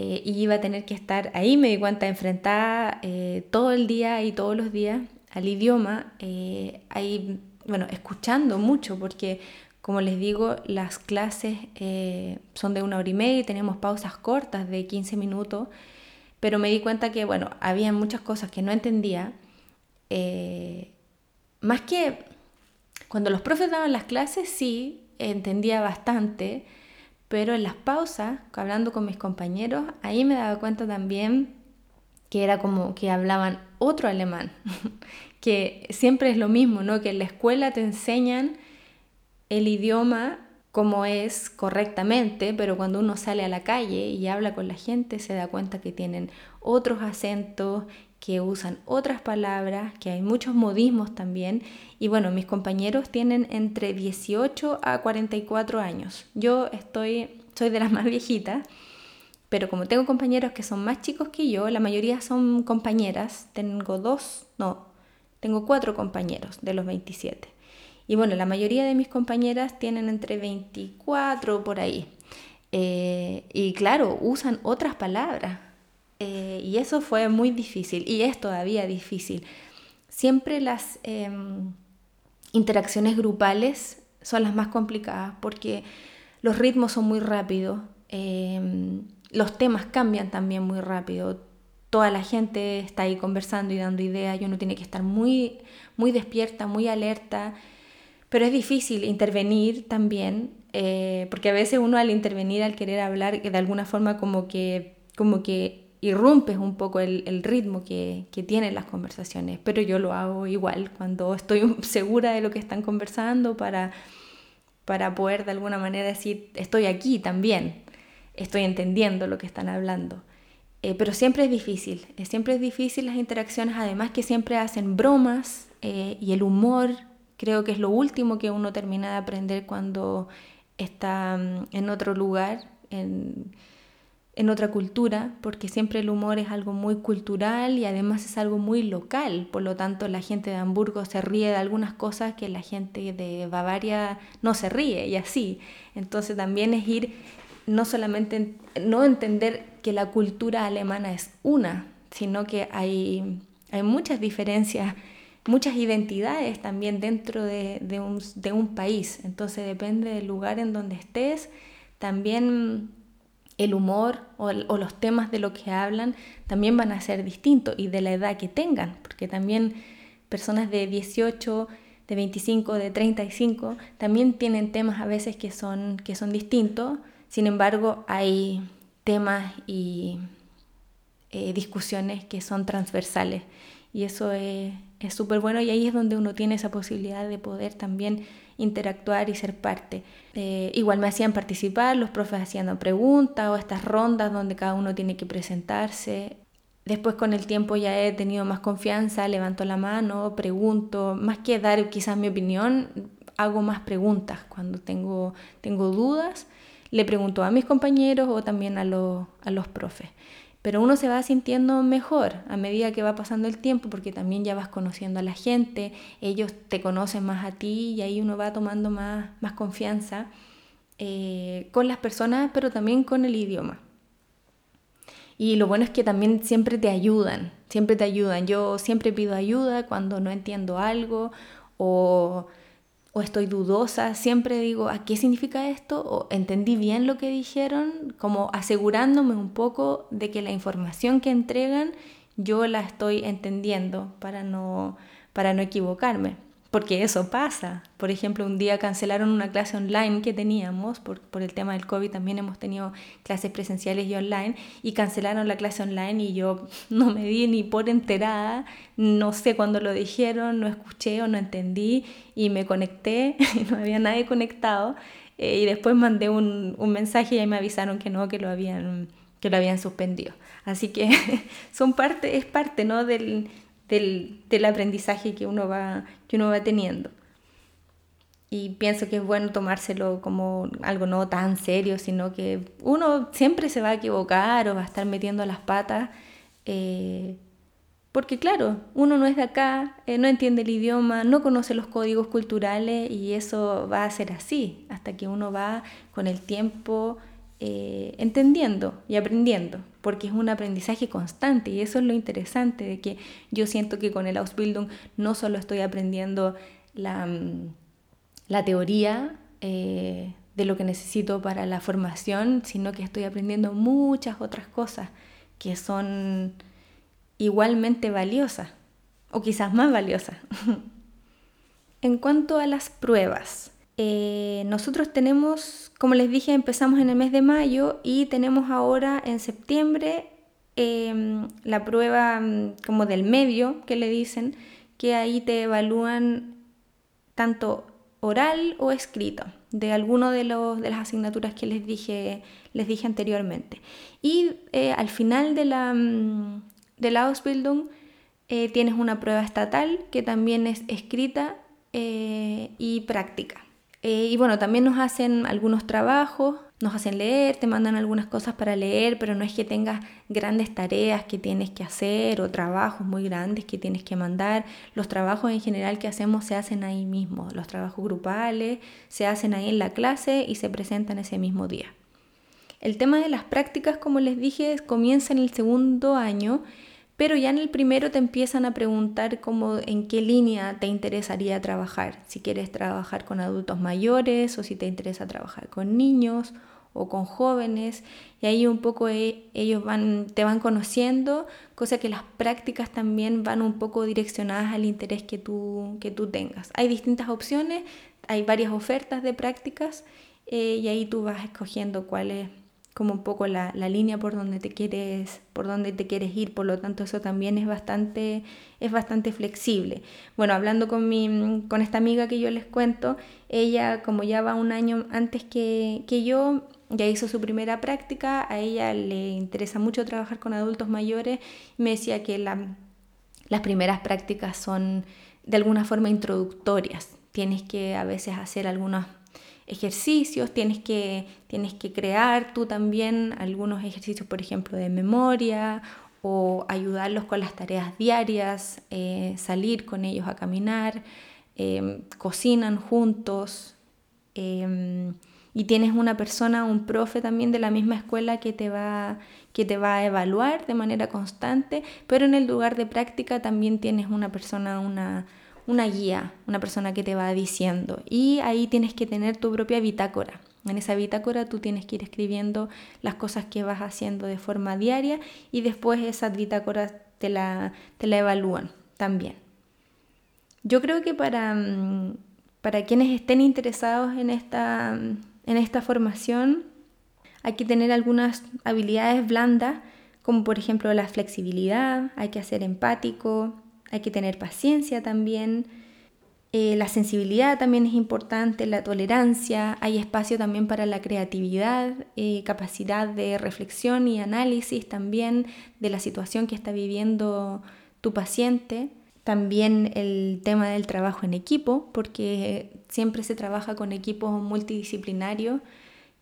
eh, y iba a tener que estar ahí, me di cuenta, enfrentada eh, todo el día y todos los días al idioma, eh, ahí, bueno, escuchando mucho, porque como les digo, las clases son de una hora y media y tenemos pausas cortas de 15 minutos, pero me di cuenta que, bueno, había muchas cosas que no entendía, más que cuando los profes daban las clases, sí, entendía bastante, pero en las pausas, hablando con mis compañeros, ahí me daba cuenta también que era como que hablaban otro alemán, que siempre es lo mismo, ¿no? Que en la escuela te enseñan el idioma como es correctamente, pero cuando uno sale a la calle y habla con la gente se da cuenta que tienen otros acentos, que usan otras palabras, que hay muchos modismos también. Y bueno, mis compañeros tienen entre 18 a 44 años. Yo estoy, soy de las más viejitas, pero como tengo compañeros que son más chicos que yo, la mayoría son compañeras. Tengo dos, no, tengo cuatro compañeros de los 27. Y bueno, la mayoría de mis compañeras tienen entre 24 por ahí. Eh, y claro, usan otras palabras eh, y eso fue muy difícil y es todavía difícil. Siempre las em, interacciones grupales son las más complicadas porque los ritmos son muy rápidos, em, los temas cambian también muy rápido. Toda la gente está ahí conversando y dando ideas y uno tiene que estar muy, muy despierta, muy alerta. Pero es difícil intervenir también, eh, porque a veces uno al intervenir, al querer hablar, de alguna forma como que, como que irrumpes un poco el, ritmo que, tienen las conversaciones, pero yo lo hago igual cuando estoy segura de lo que están conversando para, para poder de alguna manera decir, estoy aquí también, estoy entendiendo lo que están hablando. Eh, pero siempre es difícil, eh, siempre es difícil las interacciones, además que siempre hacen bromas eh, y el humor creo que es lo último que uno termina de aprender cuando está mm, en otro lugar, en, en otra cultura, porque siempre el humor es algo muy cultural y además es algo muy local, por lo tanto la gente de Hamburgo se ríe de algunas cosas que la gente de Bavaria no se ríe y así. Entonces también es ir no solamente no entender que la cultura alemana es una, sino que hay, hay muchas diferencias, muchas identidades también dentro de, un, de un país. Entonces depende del lugar en donde estés, también el humor o, los temas de lo que hablan también van a ser distintos y de la edad que tengan, porque también personas de 18, de 25, de 35 también tienen temas a veces que son, que son distintos, sin embargo hay temas y eh, discusiones que son transversales. Y eso es súper bueno y ahí es donde uno tiene esa posibilidad de poder también interactuar y ser parte. Eh, igual me hacían participar, los profes hacían preguntas o estas rondas donde cada uno tiene que presentarse. Después con el tiempo ya he tenido más confianza, levanto la mano, pregunto, más que dar quizás mi opinión, hago más preguntas cuando tengo, tengo dudas. Le pregunto a mis compañeros o también a, a los profes pero uno se va sintiendo mejor a medida que va pasando el tiempo porque también ya vas conociendo a la gente, ellos te conocen más a ti y ahí uno va tomando más, más confianza eh, con las personas, pero también con el idioma. Y lo bueno es que también siempre te ayudan, siempre te ayudan. Yo siempre pido ayuda cuando no entiendo algo o o estoy dudosa, siempre digo, ¿a qué significa esto? O entendí bien lo que dijeron, como asegurándome un poco de que la información que entregan yo la estoy entendiendo para no, para no equivocarme porque eso pasa. Por ejemplo, un día cancelaron una clase online que teníamos, por, por, el tema del COVID también hemos tenido clases presenciales y online, y cancelaron la clase online y yo no me di ni por enterada, no sé cuándo lo dijeron, no escuché o no entendí, y me conecté, y no había nadie conectado, eh, y después mandé un, un mensaje y ahí me avisaron que no, que lo habían, que lo habían suspendido. Así que son parte, es parte ¿no? del del, aprendizaje que uno, va, que uno va teniendo. Y pienso que es bueno tomárselo como algo no tan serio, sino que uno siempre se va a equivocar o va a estar metiendo las patas. Eh, porque claro, uno no es de acá, eh, no entiende el idioma, no conoce los códigos culturales y eso va a ser así, hasta que uno va con el tiempo eh, entendiendo y aprendiendo, porque es un aprendizaje constante y eso es lo interesante de que yo siento que con el Ausbildung no solo estoy aprendiendo la, mm, la teoría eh, de lo que necesito para la formación, sino que estoy aprendiendo muchas otras cosas que son igualmente valiosas o quizás más valiosas. en cuanto a las pruebas, eh, nosotros tenemos, como les dije, empezamos en el mes de mayo y tenemos ahora en septiembre em, la prueba mm, como del medio, que le dicen, que ahí te evalúan tanto oral o escrito de alguno de, los, de las asignaturas que les dije, les dije anteriormente. Y eh, al final de la, mm, de la Ausbildung eh, tienes una prueba estatal que también es escrita y práctica. Eh, y bueno, también nos hacen algunos trabajos, nos hacen leer, te mandan algunas cosas para leer, pero no es que tengas grandes tareas que tienes que hacer o trabajos muy grandes que tienes que mandar. Los trabajos en general que hacemos se hacen ahí mismo. Los trabajos grupales se hacen ahí en la clase y se presentan ese mismo día. El tema de las prácticas, como les dije, comienza en el segundo año pero ya en el primero te empiezan a preguntar cómo, en qué línea te interesaría trabajar, si quieres trabajar con adultos mayores o si te interesa trabajar con niños o con jóvenes y ahí un poco e, ellos te van conociendo, cosa que las prácticas también van un poco direccionadas al interés que tú, que tú tengas. Hay distintas opciones, hay varias ofertas de prácticas eh, y ahí tú vas escogiendo cuál es como un poco la, línea por donde te quieres, por donde te quieres ir, por lo tanto eso también es bastante, es bastante flexible. Bueno, hablando con, mi, con esta amiga que yo les cuento, ella como ya va un año antes que, que yo, ya hizo su primera práctica, a ella le interesa mucho trabajar con adultos mayores, me decía que las primeras prácticas son de alguna forma introductorias, tienes que a veces hacer algunos ejercicios, tienes que, tienes que crear tú también algunos ejercicios, por ejemplo, de memoria o ayudarlos con las tareas diarias, eh, salir con ellos a caminar, em, cocinan juntos em, y tienes una persona, un profe también de la misma escuela que te va que te va a evaluar de manera constante, pero en el lugar de práctica también tienes una persona, una, una guía, una persona que te va diciendo. Y ahí tienes que tener tu propia bitácora. En esa bitácora tú tienes que ir escribiendo las cosas que vas haciendo de forma diaria y después esas bitácoras te la, te la evalúan también. Yo creo que para, mm, para quienes estén interesados en esta, en esta formación hay que tener algunas habilidades blandas, como por ejemplo la flexibilidad, hay que ser empático, hay que tener paciencia también. Eh, la sensibilidad también es importante, la tolerancia, hay espacio también para la creatividad, eh, capacidad de reflexión y análisis también de la situación que está viviendo tu paciente. También el tema del trabajo en equipo, porque siempre se trabaja con equipos multidisciplinarios,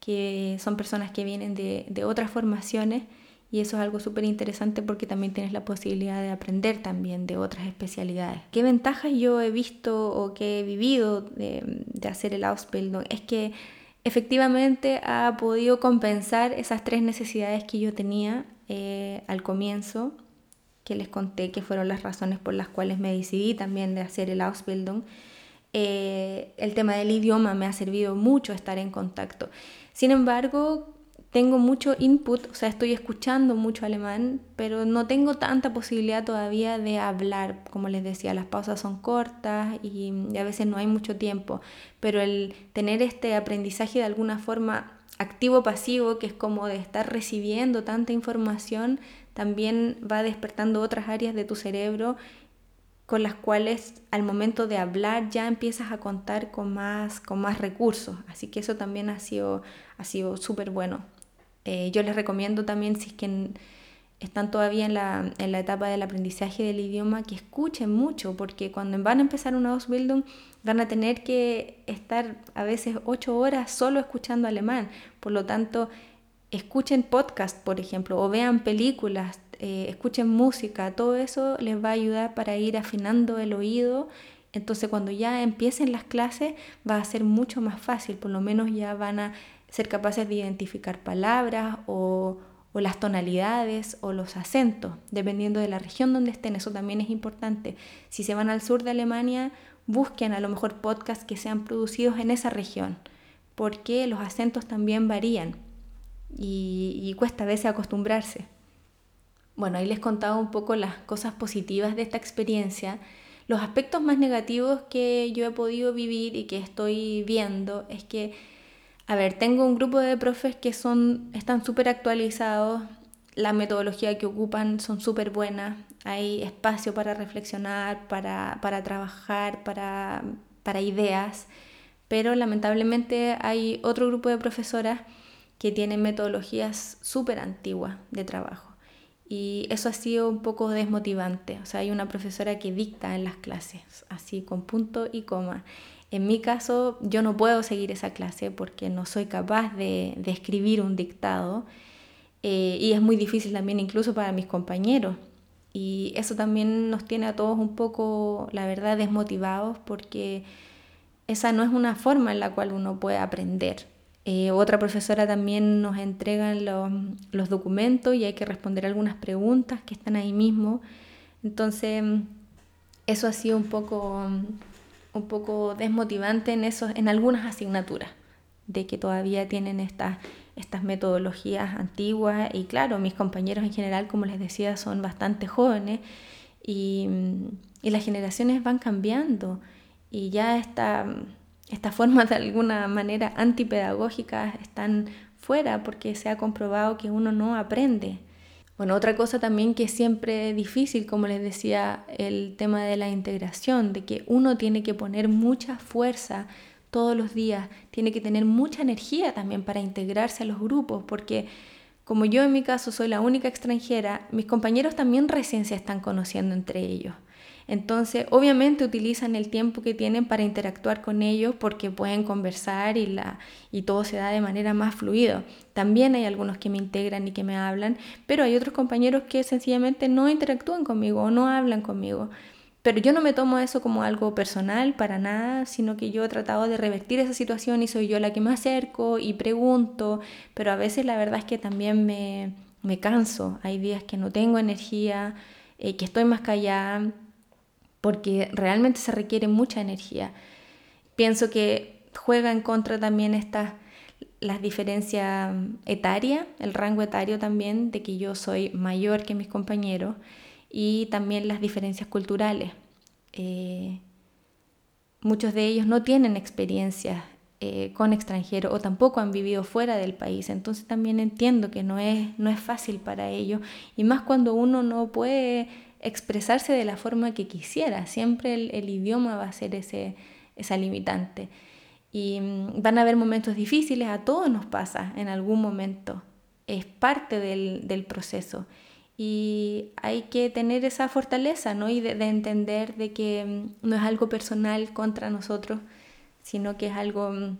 que son personas que vienen de otras formaciones y eso es algo súper interesante porque también tienes la posibilidad de aprender también de otras especialidades. ¿Qué ventajas yo he visto o que he vivido de, hacer el Ausbildung? Es que efectivamente ha podido compensar esas tres necesidades que yo tenía eh, al comienzo, que les conté que fueron las razones por las cuales me decidí también de hacer el Ausbildung. Eh, el tema del idioma me ha servido mucho estar en contacto. Sin embargo, tengo mucho input, o sea, estoy escuchando mucho alemán, pero no tengo tanta posibilidad todavía de hablar. Como les decía, las pausas son cortas y, a veces no hay mucho tiempo, pero el tener este aprendizaje de alguna forma activo-pasivo, que es como de estar recibiendo tanta información, también va despertando otras áreas de tu cerebro con las cuales al momento de hablar ya empiezas a contar con más, con más recursos. Así que eso también ha sido, ha sido súper bueno. Eh, yo les recomiendo también, si es que están todavía en la, en la, etapa del aprendizaje del idioma, que escuchen mucho, porque cuando van a empezar una Ausbildung van a tener que estar a veces ocho horas solo escuchando alemán. Por lo tanto, escuchen podcast, por ejemplo, o vean películas, eh, escuchen música, todo eso les va a ayudar para ir afinando el oído. Entonces cuando ya empiecen las clases va a ser mucho más fácil, por lo menos ya van a ser capaces de identificar palabras o, las tonalidades o los acentos, dependiendo de la región donde estén. Eso también es importante. Si se van al sur de Alemania, busquen a lo mejor podcasts que sean producidos en esa región, porque los acentos también varían y, y cuesta a veces acostumbrarse. Bueno, ahí les contaba un poco las cosas positivas de esta experiencia. Los aspectos más negativos que yo he podido vivir y que estoy viendo es que a ver, tengo un grupo de profes que son, están súper actualizados, la metodología que ocupan son súper buenas, hay espacio para reflexionar, para, trabajar, para, para ideas, pero lamentablemente hay otro grupo de profesoras que tienen metodologías súper antiguas de trabajo. Y eso ha sido un poco desmotivante. O sea, hay una profesora que dicta en las clases, así con punto y coma. En mi caso, yo no puedo seguir esa clase porque no soy capaz de, escribir un dictado eh, y es muy difícil también incluso para mis compañeros. Y eso también nos tiene a todos un poco, la verdad, desmotivados porque esa no es una forma en la cual uno puede aprender. Eh, otra profesora también nos entrega los, documentos y hay que responder algunas preguntas que están ahí mismo. Entonces, eso ha sido un poco un poco desmotivante en, esos, en algunas asignaturas, de que todavía tienen estas, estas metodologías antiguas y claro, mis compañeros en general, como les decía, son bastante jóvenes y, y las generaciones van cambiando y ya esta, estas formas de alguna manera antipedagógicas están fuera porque se ha comprobado que uno no aprende. Bueno, otra cosa también que es siempre difícil, como les decía, el tema de la integración, de que uno tiene que poner mucha fuerza todos los días, tiene que tener mucha energía también para integrarse a los grupos, porque como yo en mi caso soy la única extranjera, mis compañeros también recién se están conociendo entre ellos. Entonces, obviamente utilizan el tiempo que tienen para interactuar con ellos porque pueden conversar y, la, y todo se da de manera más fluida. También hay algunos que me integran y que me hablan, pero hay otros compañeros que sencillamente no interactúan conmigo o no hablan conmigo. Pero yo no me tomo eso como algo personal para nada, sino que yo he tratado de revertir esa situación y soy yo la que me acerco y pregunto, pero a veces la verdad es que también me, me canso. Hay días que no tengo energía, eh, que estoy más callada, porque realmente se requiere mucha energía. Pienso que juega en contra también estas las diferencias etarias, el rango etario también, de que yo soy mayor que mis compañeros y también las diferencias culturales. Eh, muchos de ellos no tienen experiencias eh, con extranjeros o tampoco han vivido fuera del país, entonces también entiendo que no es, no es fácil para ellos y más cuando uno no puede expresarse de la forma que quisiera, siempre el, idioma va a ser ese, esa limitante. Y mm, van a haber momentos difíciles, a todos nos pasa en algún momento, es parte del, del proceso y hay que tener esa fortaleza, ¿no? Y de, entender de que mm, no es algo personal contra nosotros, sino que es algo mm,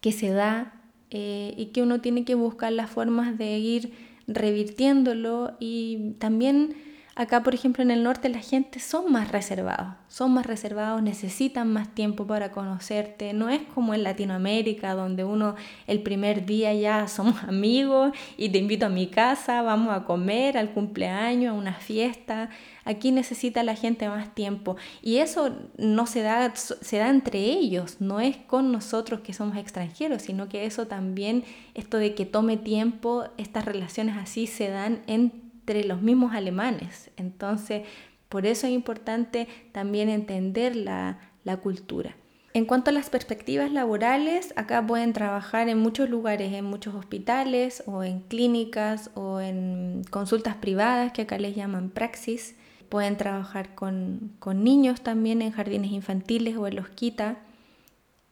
que se da eh, y que uno tiene que buscar las formas de ir revirtiéndolo y también Acá, por ejemplo, en el norte la gente son más reservados, son más reservados, necesitan más tiempo para conocerte. No es como en Latinoamérica, donde uno el primer día ya somos amigos y te invito a mi casa, vamos a comer, al cumpleaños, a una fiesta. Aquí necesita la gente más tiempo y eso no se da, se da entre ellos, no es con nosotros que somos extranjeros, sino que eso también, esto de que tome tiempo, estas relaciones así se dan en entre los mismos alemanes. Entonces, por eso es importante también entender la, cultura. En cuanto a las perspectivas laborales, acá pueden trabajar en muchos lugares, en muchos hospitales o en clínicas o en consultas privadas que acá les llaman praxis. Pueden trabajar con, niños también en jardines infantiles o en los quita.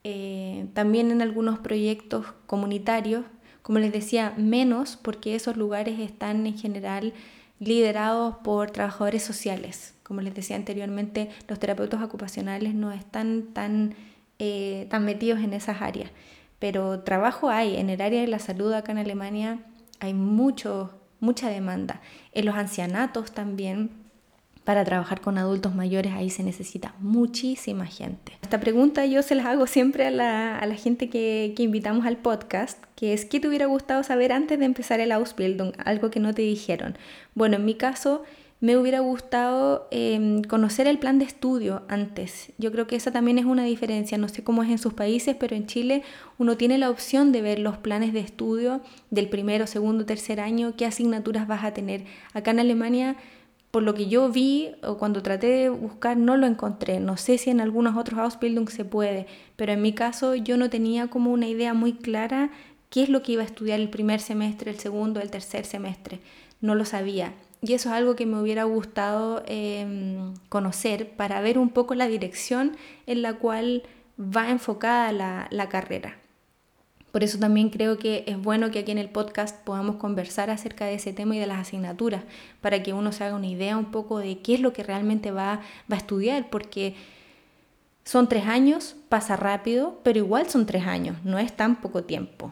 Eh, también en algunos proyectos comunitarios como les decía, menos porque esos lugares están en general liderados por trabajadores sociales. Como les decía anteriormente, los terapeutas ocupacionales no están tan, eh, tan metidos en esas áreas. Pero trabajo hay. En el área de la salud acá en Alemania hay mucho, mucha demanda. En los ancianatos también para trabajar con adultos mayores ahí se necesita muchísima gente. Esta pregunta yo se las hago siempre a la, a la gente que, que, invitamos al podcast, que es ¿qué te hubiera gustado saber antes de empezar el Ausbildung? Algo que no te dijeron. Bueno, en mi caso me hubiera gustado em, conocer el plan de estudio antes. Yo creo que esa también es una diferencia. No sé cómo es en sus países, pero en Chile uno tiene la opción de ver los planes de estudio del primero, segundo, tercer año, qué asignaturas vas a tener. Acá en Alemania por lo que yo vi o cuando traté de buscar no lo encontré. No sé si en algunos otros Ausbildung se puede, pero en mi caso yo no tenía como una idea muy clara qué es lo que iba a estudiar el primer semestre, el segundo, el tercer semestre. No lo sabía. Y eso es algo que me hubiera gustado em, conocer para ver un poco la dirección en la cual va enfocada la carrera. Por eso también creo que es bueno que aquí en el podcast podamos conversar acerca de ese tema y de las asignaturas, para que uno se haga una idea un poco de qué es lo que realmente va, va a estudiar, porque son tres años, pasa rápido, pero igual son tres años, no es tan poco tiempo.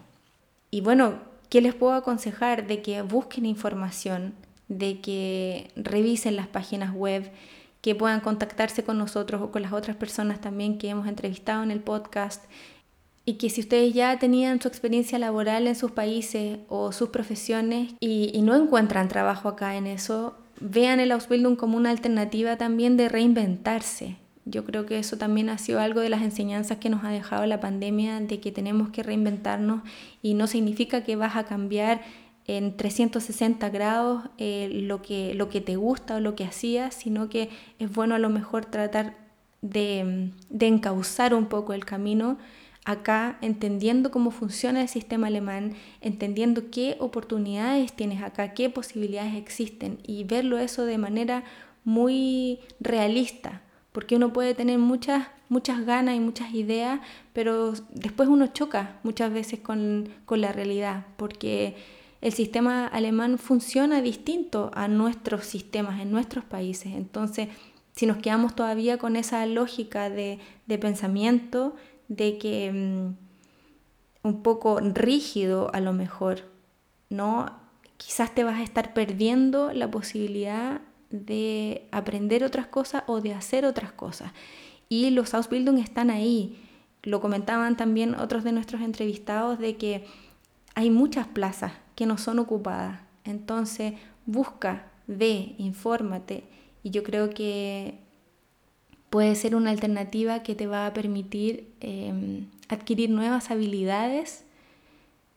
Y bueno, ¿qué les puedo aconsejar? De que busquen información, de que revisen las páginas web, que puedan contactarse con nosotros o con las otras personas también que hemos entrevistado en el podcast y que si ustedes ya tenían su experiencia laboral en sus países o sus profesiones y, no encuentran trabajo acá en eso, vean el Ausbildung como una alternativa también de reinventarse. Yo creo que eso también ha sido algo de las enseñanzas que nos ha dejado la pandemia, de que tenemos que reinventarnos y no significa que vas a cambiar en 360 grados eh, lo, que, lo que te gusta o lo que hacías, sino que es bueno a lo mejor tratar de, de encauzar un poco el camino acá, entendiendo cómo funciona el sistema alemán, entendiendo qué oportunidades tienes acá, qué posibilidades existen y verlo eso de manera muy realista, porque uno puede tener muchas, muchas ganas y muchas ideas, pero después uno choca muchas veces con, con la realidad, porque el sistema alemán funciona distinto a nuestros sistemas en nuestros países. Entonces, si nos quedamos todavía con esa lógica de, de pensamiento, de que mm, un poco rígido a lo mejor, ¿no? Quizás te vas a estar perdiendo la posibilidad de aprender otras cosas o de hacer otras cosas. Y los Ausbildung están ahí. Lo comentaban también otros de nuestros entrevistados de que hay muchas plazas que no son ocupadas. Entonces, busca, ve, infórmate. Y yo creo que puede ser una alternativa que te va a permitir em, adquirir nuevas habilidades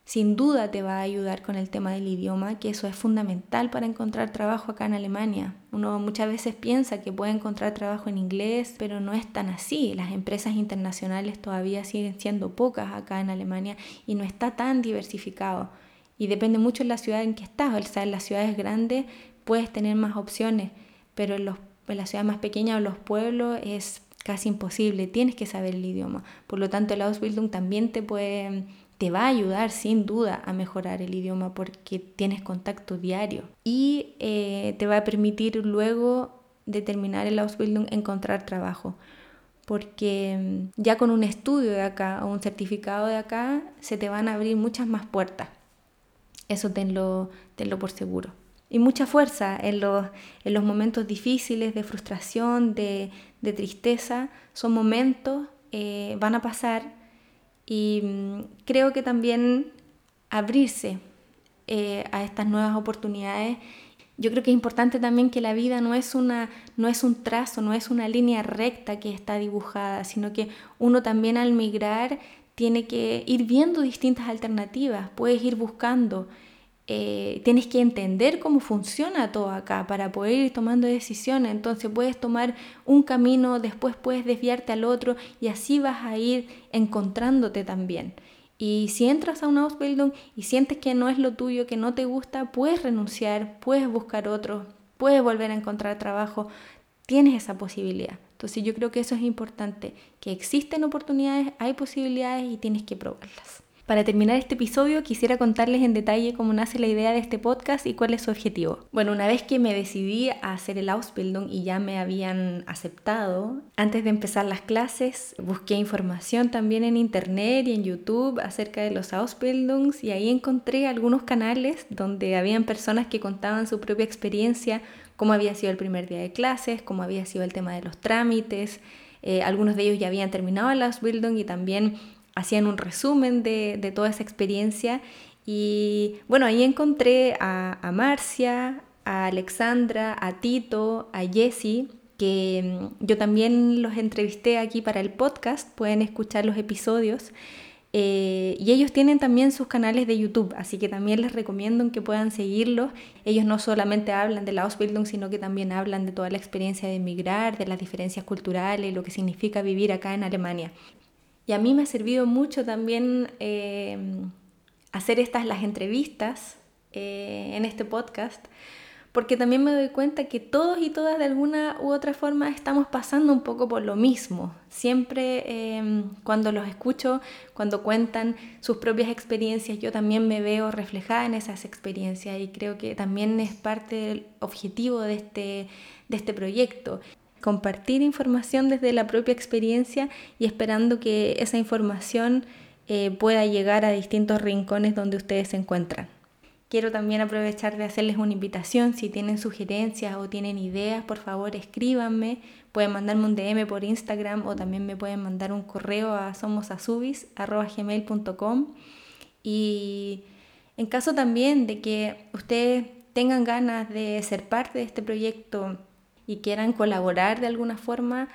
sin duda te va a ayudar con el tema del idioma, que eso es fundamental para encontrar trabajo acá en Alemania. Uno muchas veces piensa que puede encontrar trabajo en inglés, pero no es tan así. Las empresas internacionales todavía siguen siendo pocas acá en Alemania y no está tan diversificado. Y depende mucho de la ciudad en que estás. O sea, en las ciudades grandes puedes tener más opciones, pero en, los, en las ciudades más pequeñas o los pueblos es casi imposible. Tienes que saber el idioma. Por lo tanto, el Ausbildung también te puede te va a ayudar sin duda a mejorar el idioma porque tienes contacto diario y eh, te va a permitir luego de terminar el Ausbildung encontrar trabajo porque mm, ya con un estudio de acá o un certificado de acá se te van a abrir muchas más puertas. Eso tenlo, tenlo por seguro. Y mucha fuerza en los, en los momentos difíciles de frustración, de, de tristeza. Son momentos, eh, van a pasar y mm, creo que también abrirse eh, a estas nuevas oportunidades. Yo creo que es importante también que la vida no es, una, no es un trazo, no es una línea recta que está dibujada, sino que uno también al migrar tiene que ir viendo distintas alternativas, puedes ir buscando eh, tienes que entender cómo funciona todo acá para poder ir tomando decisiones. Entonces puedes tomar un camino, después puedes desviarte al otro y así vas a ir encontrándote también. Y si entras a una Ausbildung y sientes que no es lo tuyo, que no te gusta, puedes renunciar, puedes buscar otro, puedes volver a encontrar trabajo, tienes esa posibilidad. Entonces yo creo que eso es importante, que existen oportunidades, hay posibilidades y tienes que probarlas. Para terminar este episodio quisiera contarles en detalle cómo nace la idea de este podcast y cuál es su objetivo. Bueno, una vez que me decidí a hacer el Ausbildung y ya me habían aceptado, antes de empezar las clases busqué información también en internet y en YouTube acerca de los Ausbildungs y ahí encontré algunos canales donde habían personas que contaban su propia experiencia, cómo había sido el primer día de clases, cómo había sido el tema de los trámites. Eh, algunos de ellos ya habían terminado el Ausbildung y también hacían un resumen de, toda esa experiencia y bueno, ahí encontré a, Marcia, a Alexandra, a Tito, a Jessie, que mm, yo también los entrevisté aquí para el podcast, pueden escuchar los episodios. Eh, y ellos tienen también sus canales de YouTube, así que también les recomiendo que puedan seguirlos. Ellos no solamente hablan de la Ausbildung, sino que también hablan de toda la experiencia de emigrar, de las diferencias culturales, lo que significa vivir acá en Alemania. Y a mí me ha servido mucho también eh, hacer estas las entrevistas eh, en este podcast, porque también me doy cuenta que todos y todas de alguna u otra forma estamos pasando un poco por lo mismo. Siempre eh, cuando los escucho, cuando cuentan sus propias experiencias, yo también me veo reflejada en esas experiencias y creo que también es parte del objetivo de este, de este proyecto compartir información desde la propia experiencia y esperando que esa información eh, pueda llegar a distintos rincones donde ustedes se encuentran. Quiero también aprovechar de hacerles una invitación, si tienen sugerencias o tienen ideas, por favor escríbanme, pueden mandarme un DM por Instagram o también me pueden mandar un correo a somosasubis.gmail.com y en caso también de que ustedes tengan ganas de ser parte de este proyecto, y quieran colaborar de alguna forma,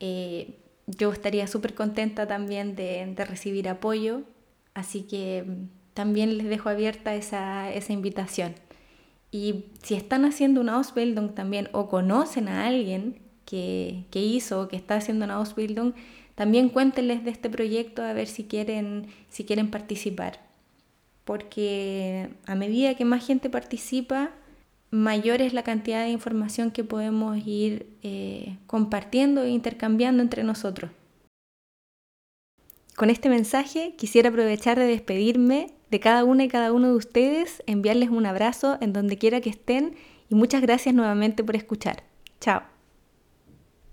eh, yo estaría súper contenta también de, recibir apoyo, así que mm, también les dejo abierta esa, invitación. Y si están haciendo una Ausbildung también o conocen a alguien que, que hizo o que está haciendo una Ausbildung, también cuéntenles de este proyecto a ver si quieren, si quieren participar. Porque a medida que más gente participa, mayor es la cantidad de información que podemos ir eh, compartiendo e intercambiando entre nosotros. Con este mensaje quisiera aprovechar de despedirme de cada una y cada uno de ustedes, enviarles un abrazo en donde quiera que estén y muchas gracias nuevamente por escuchar. Chao.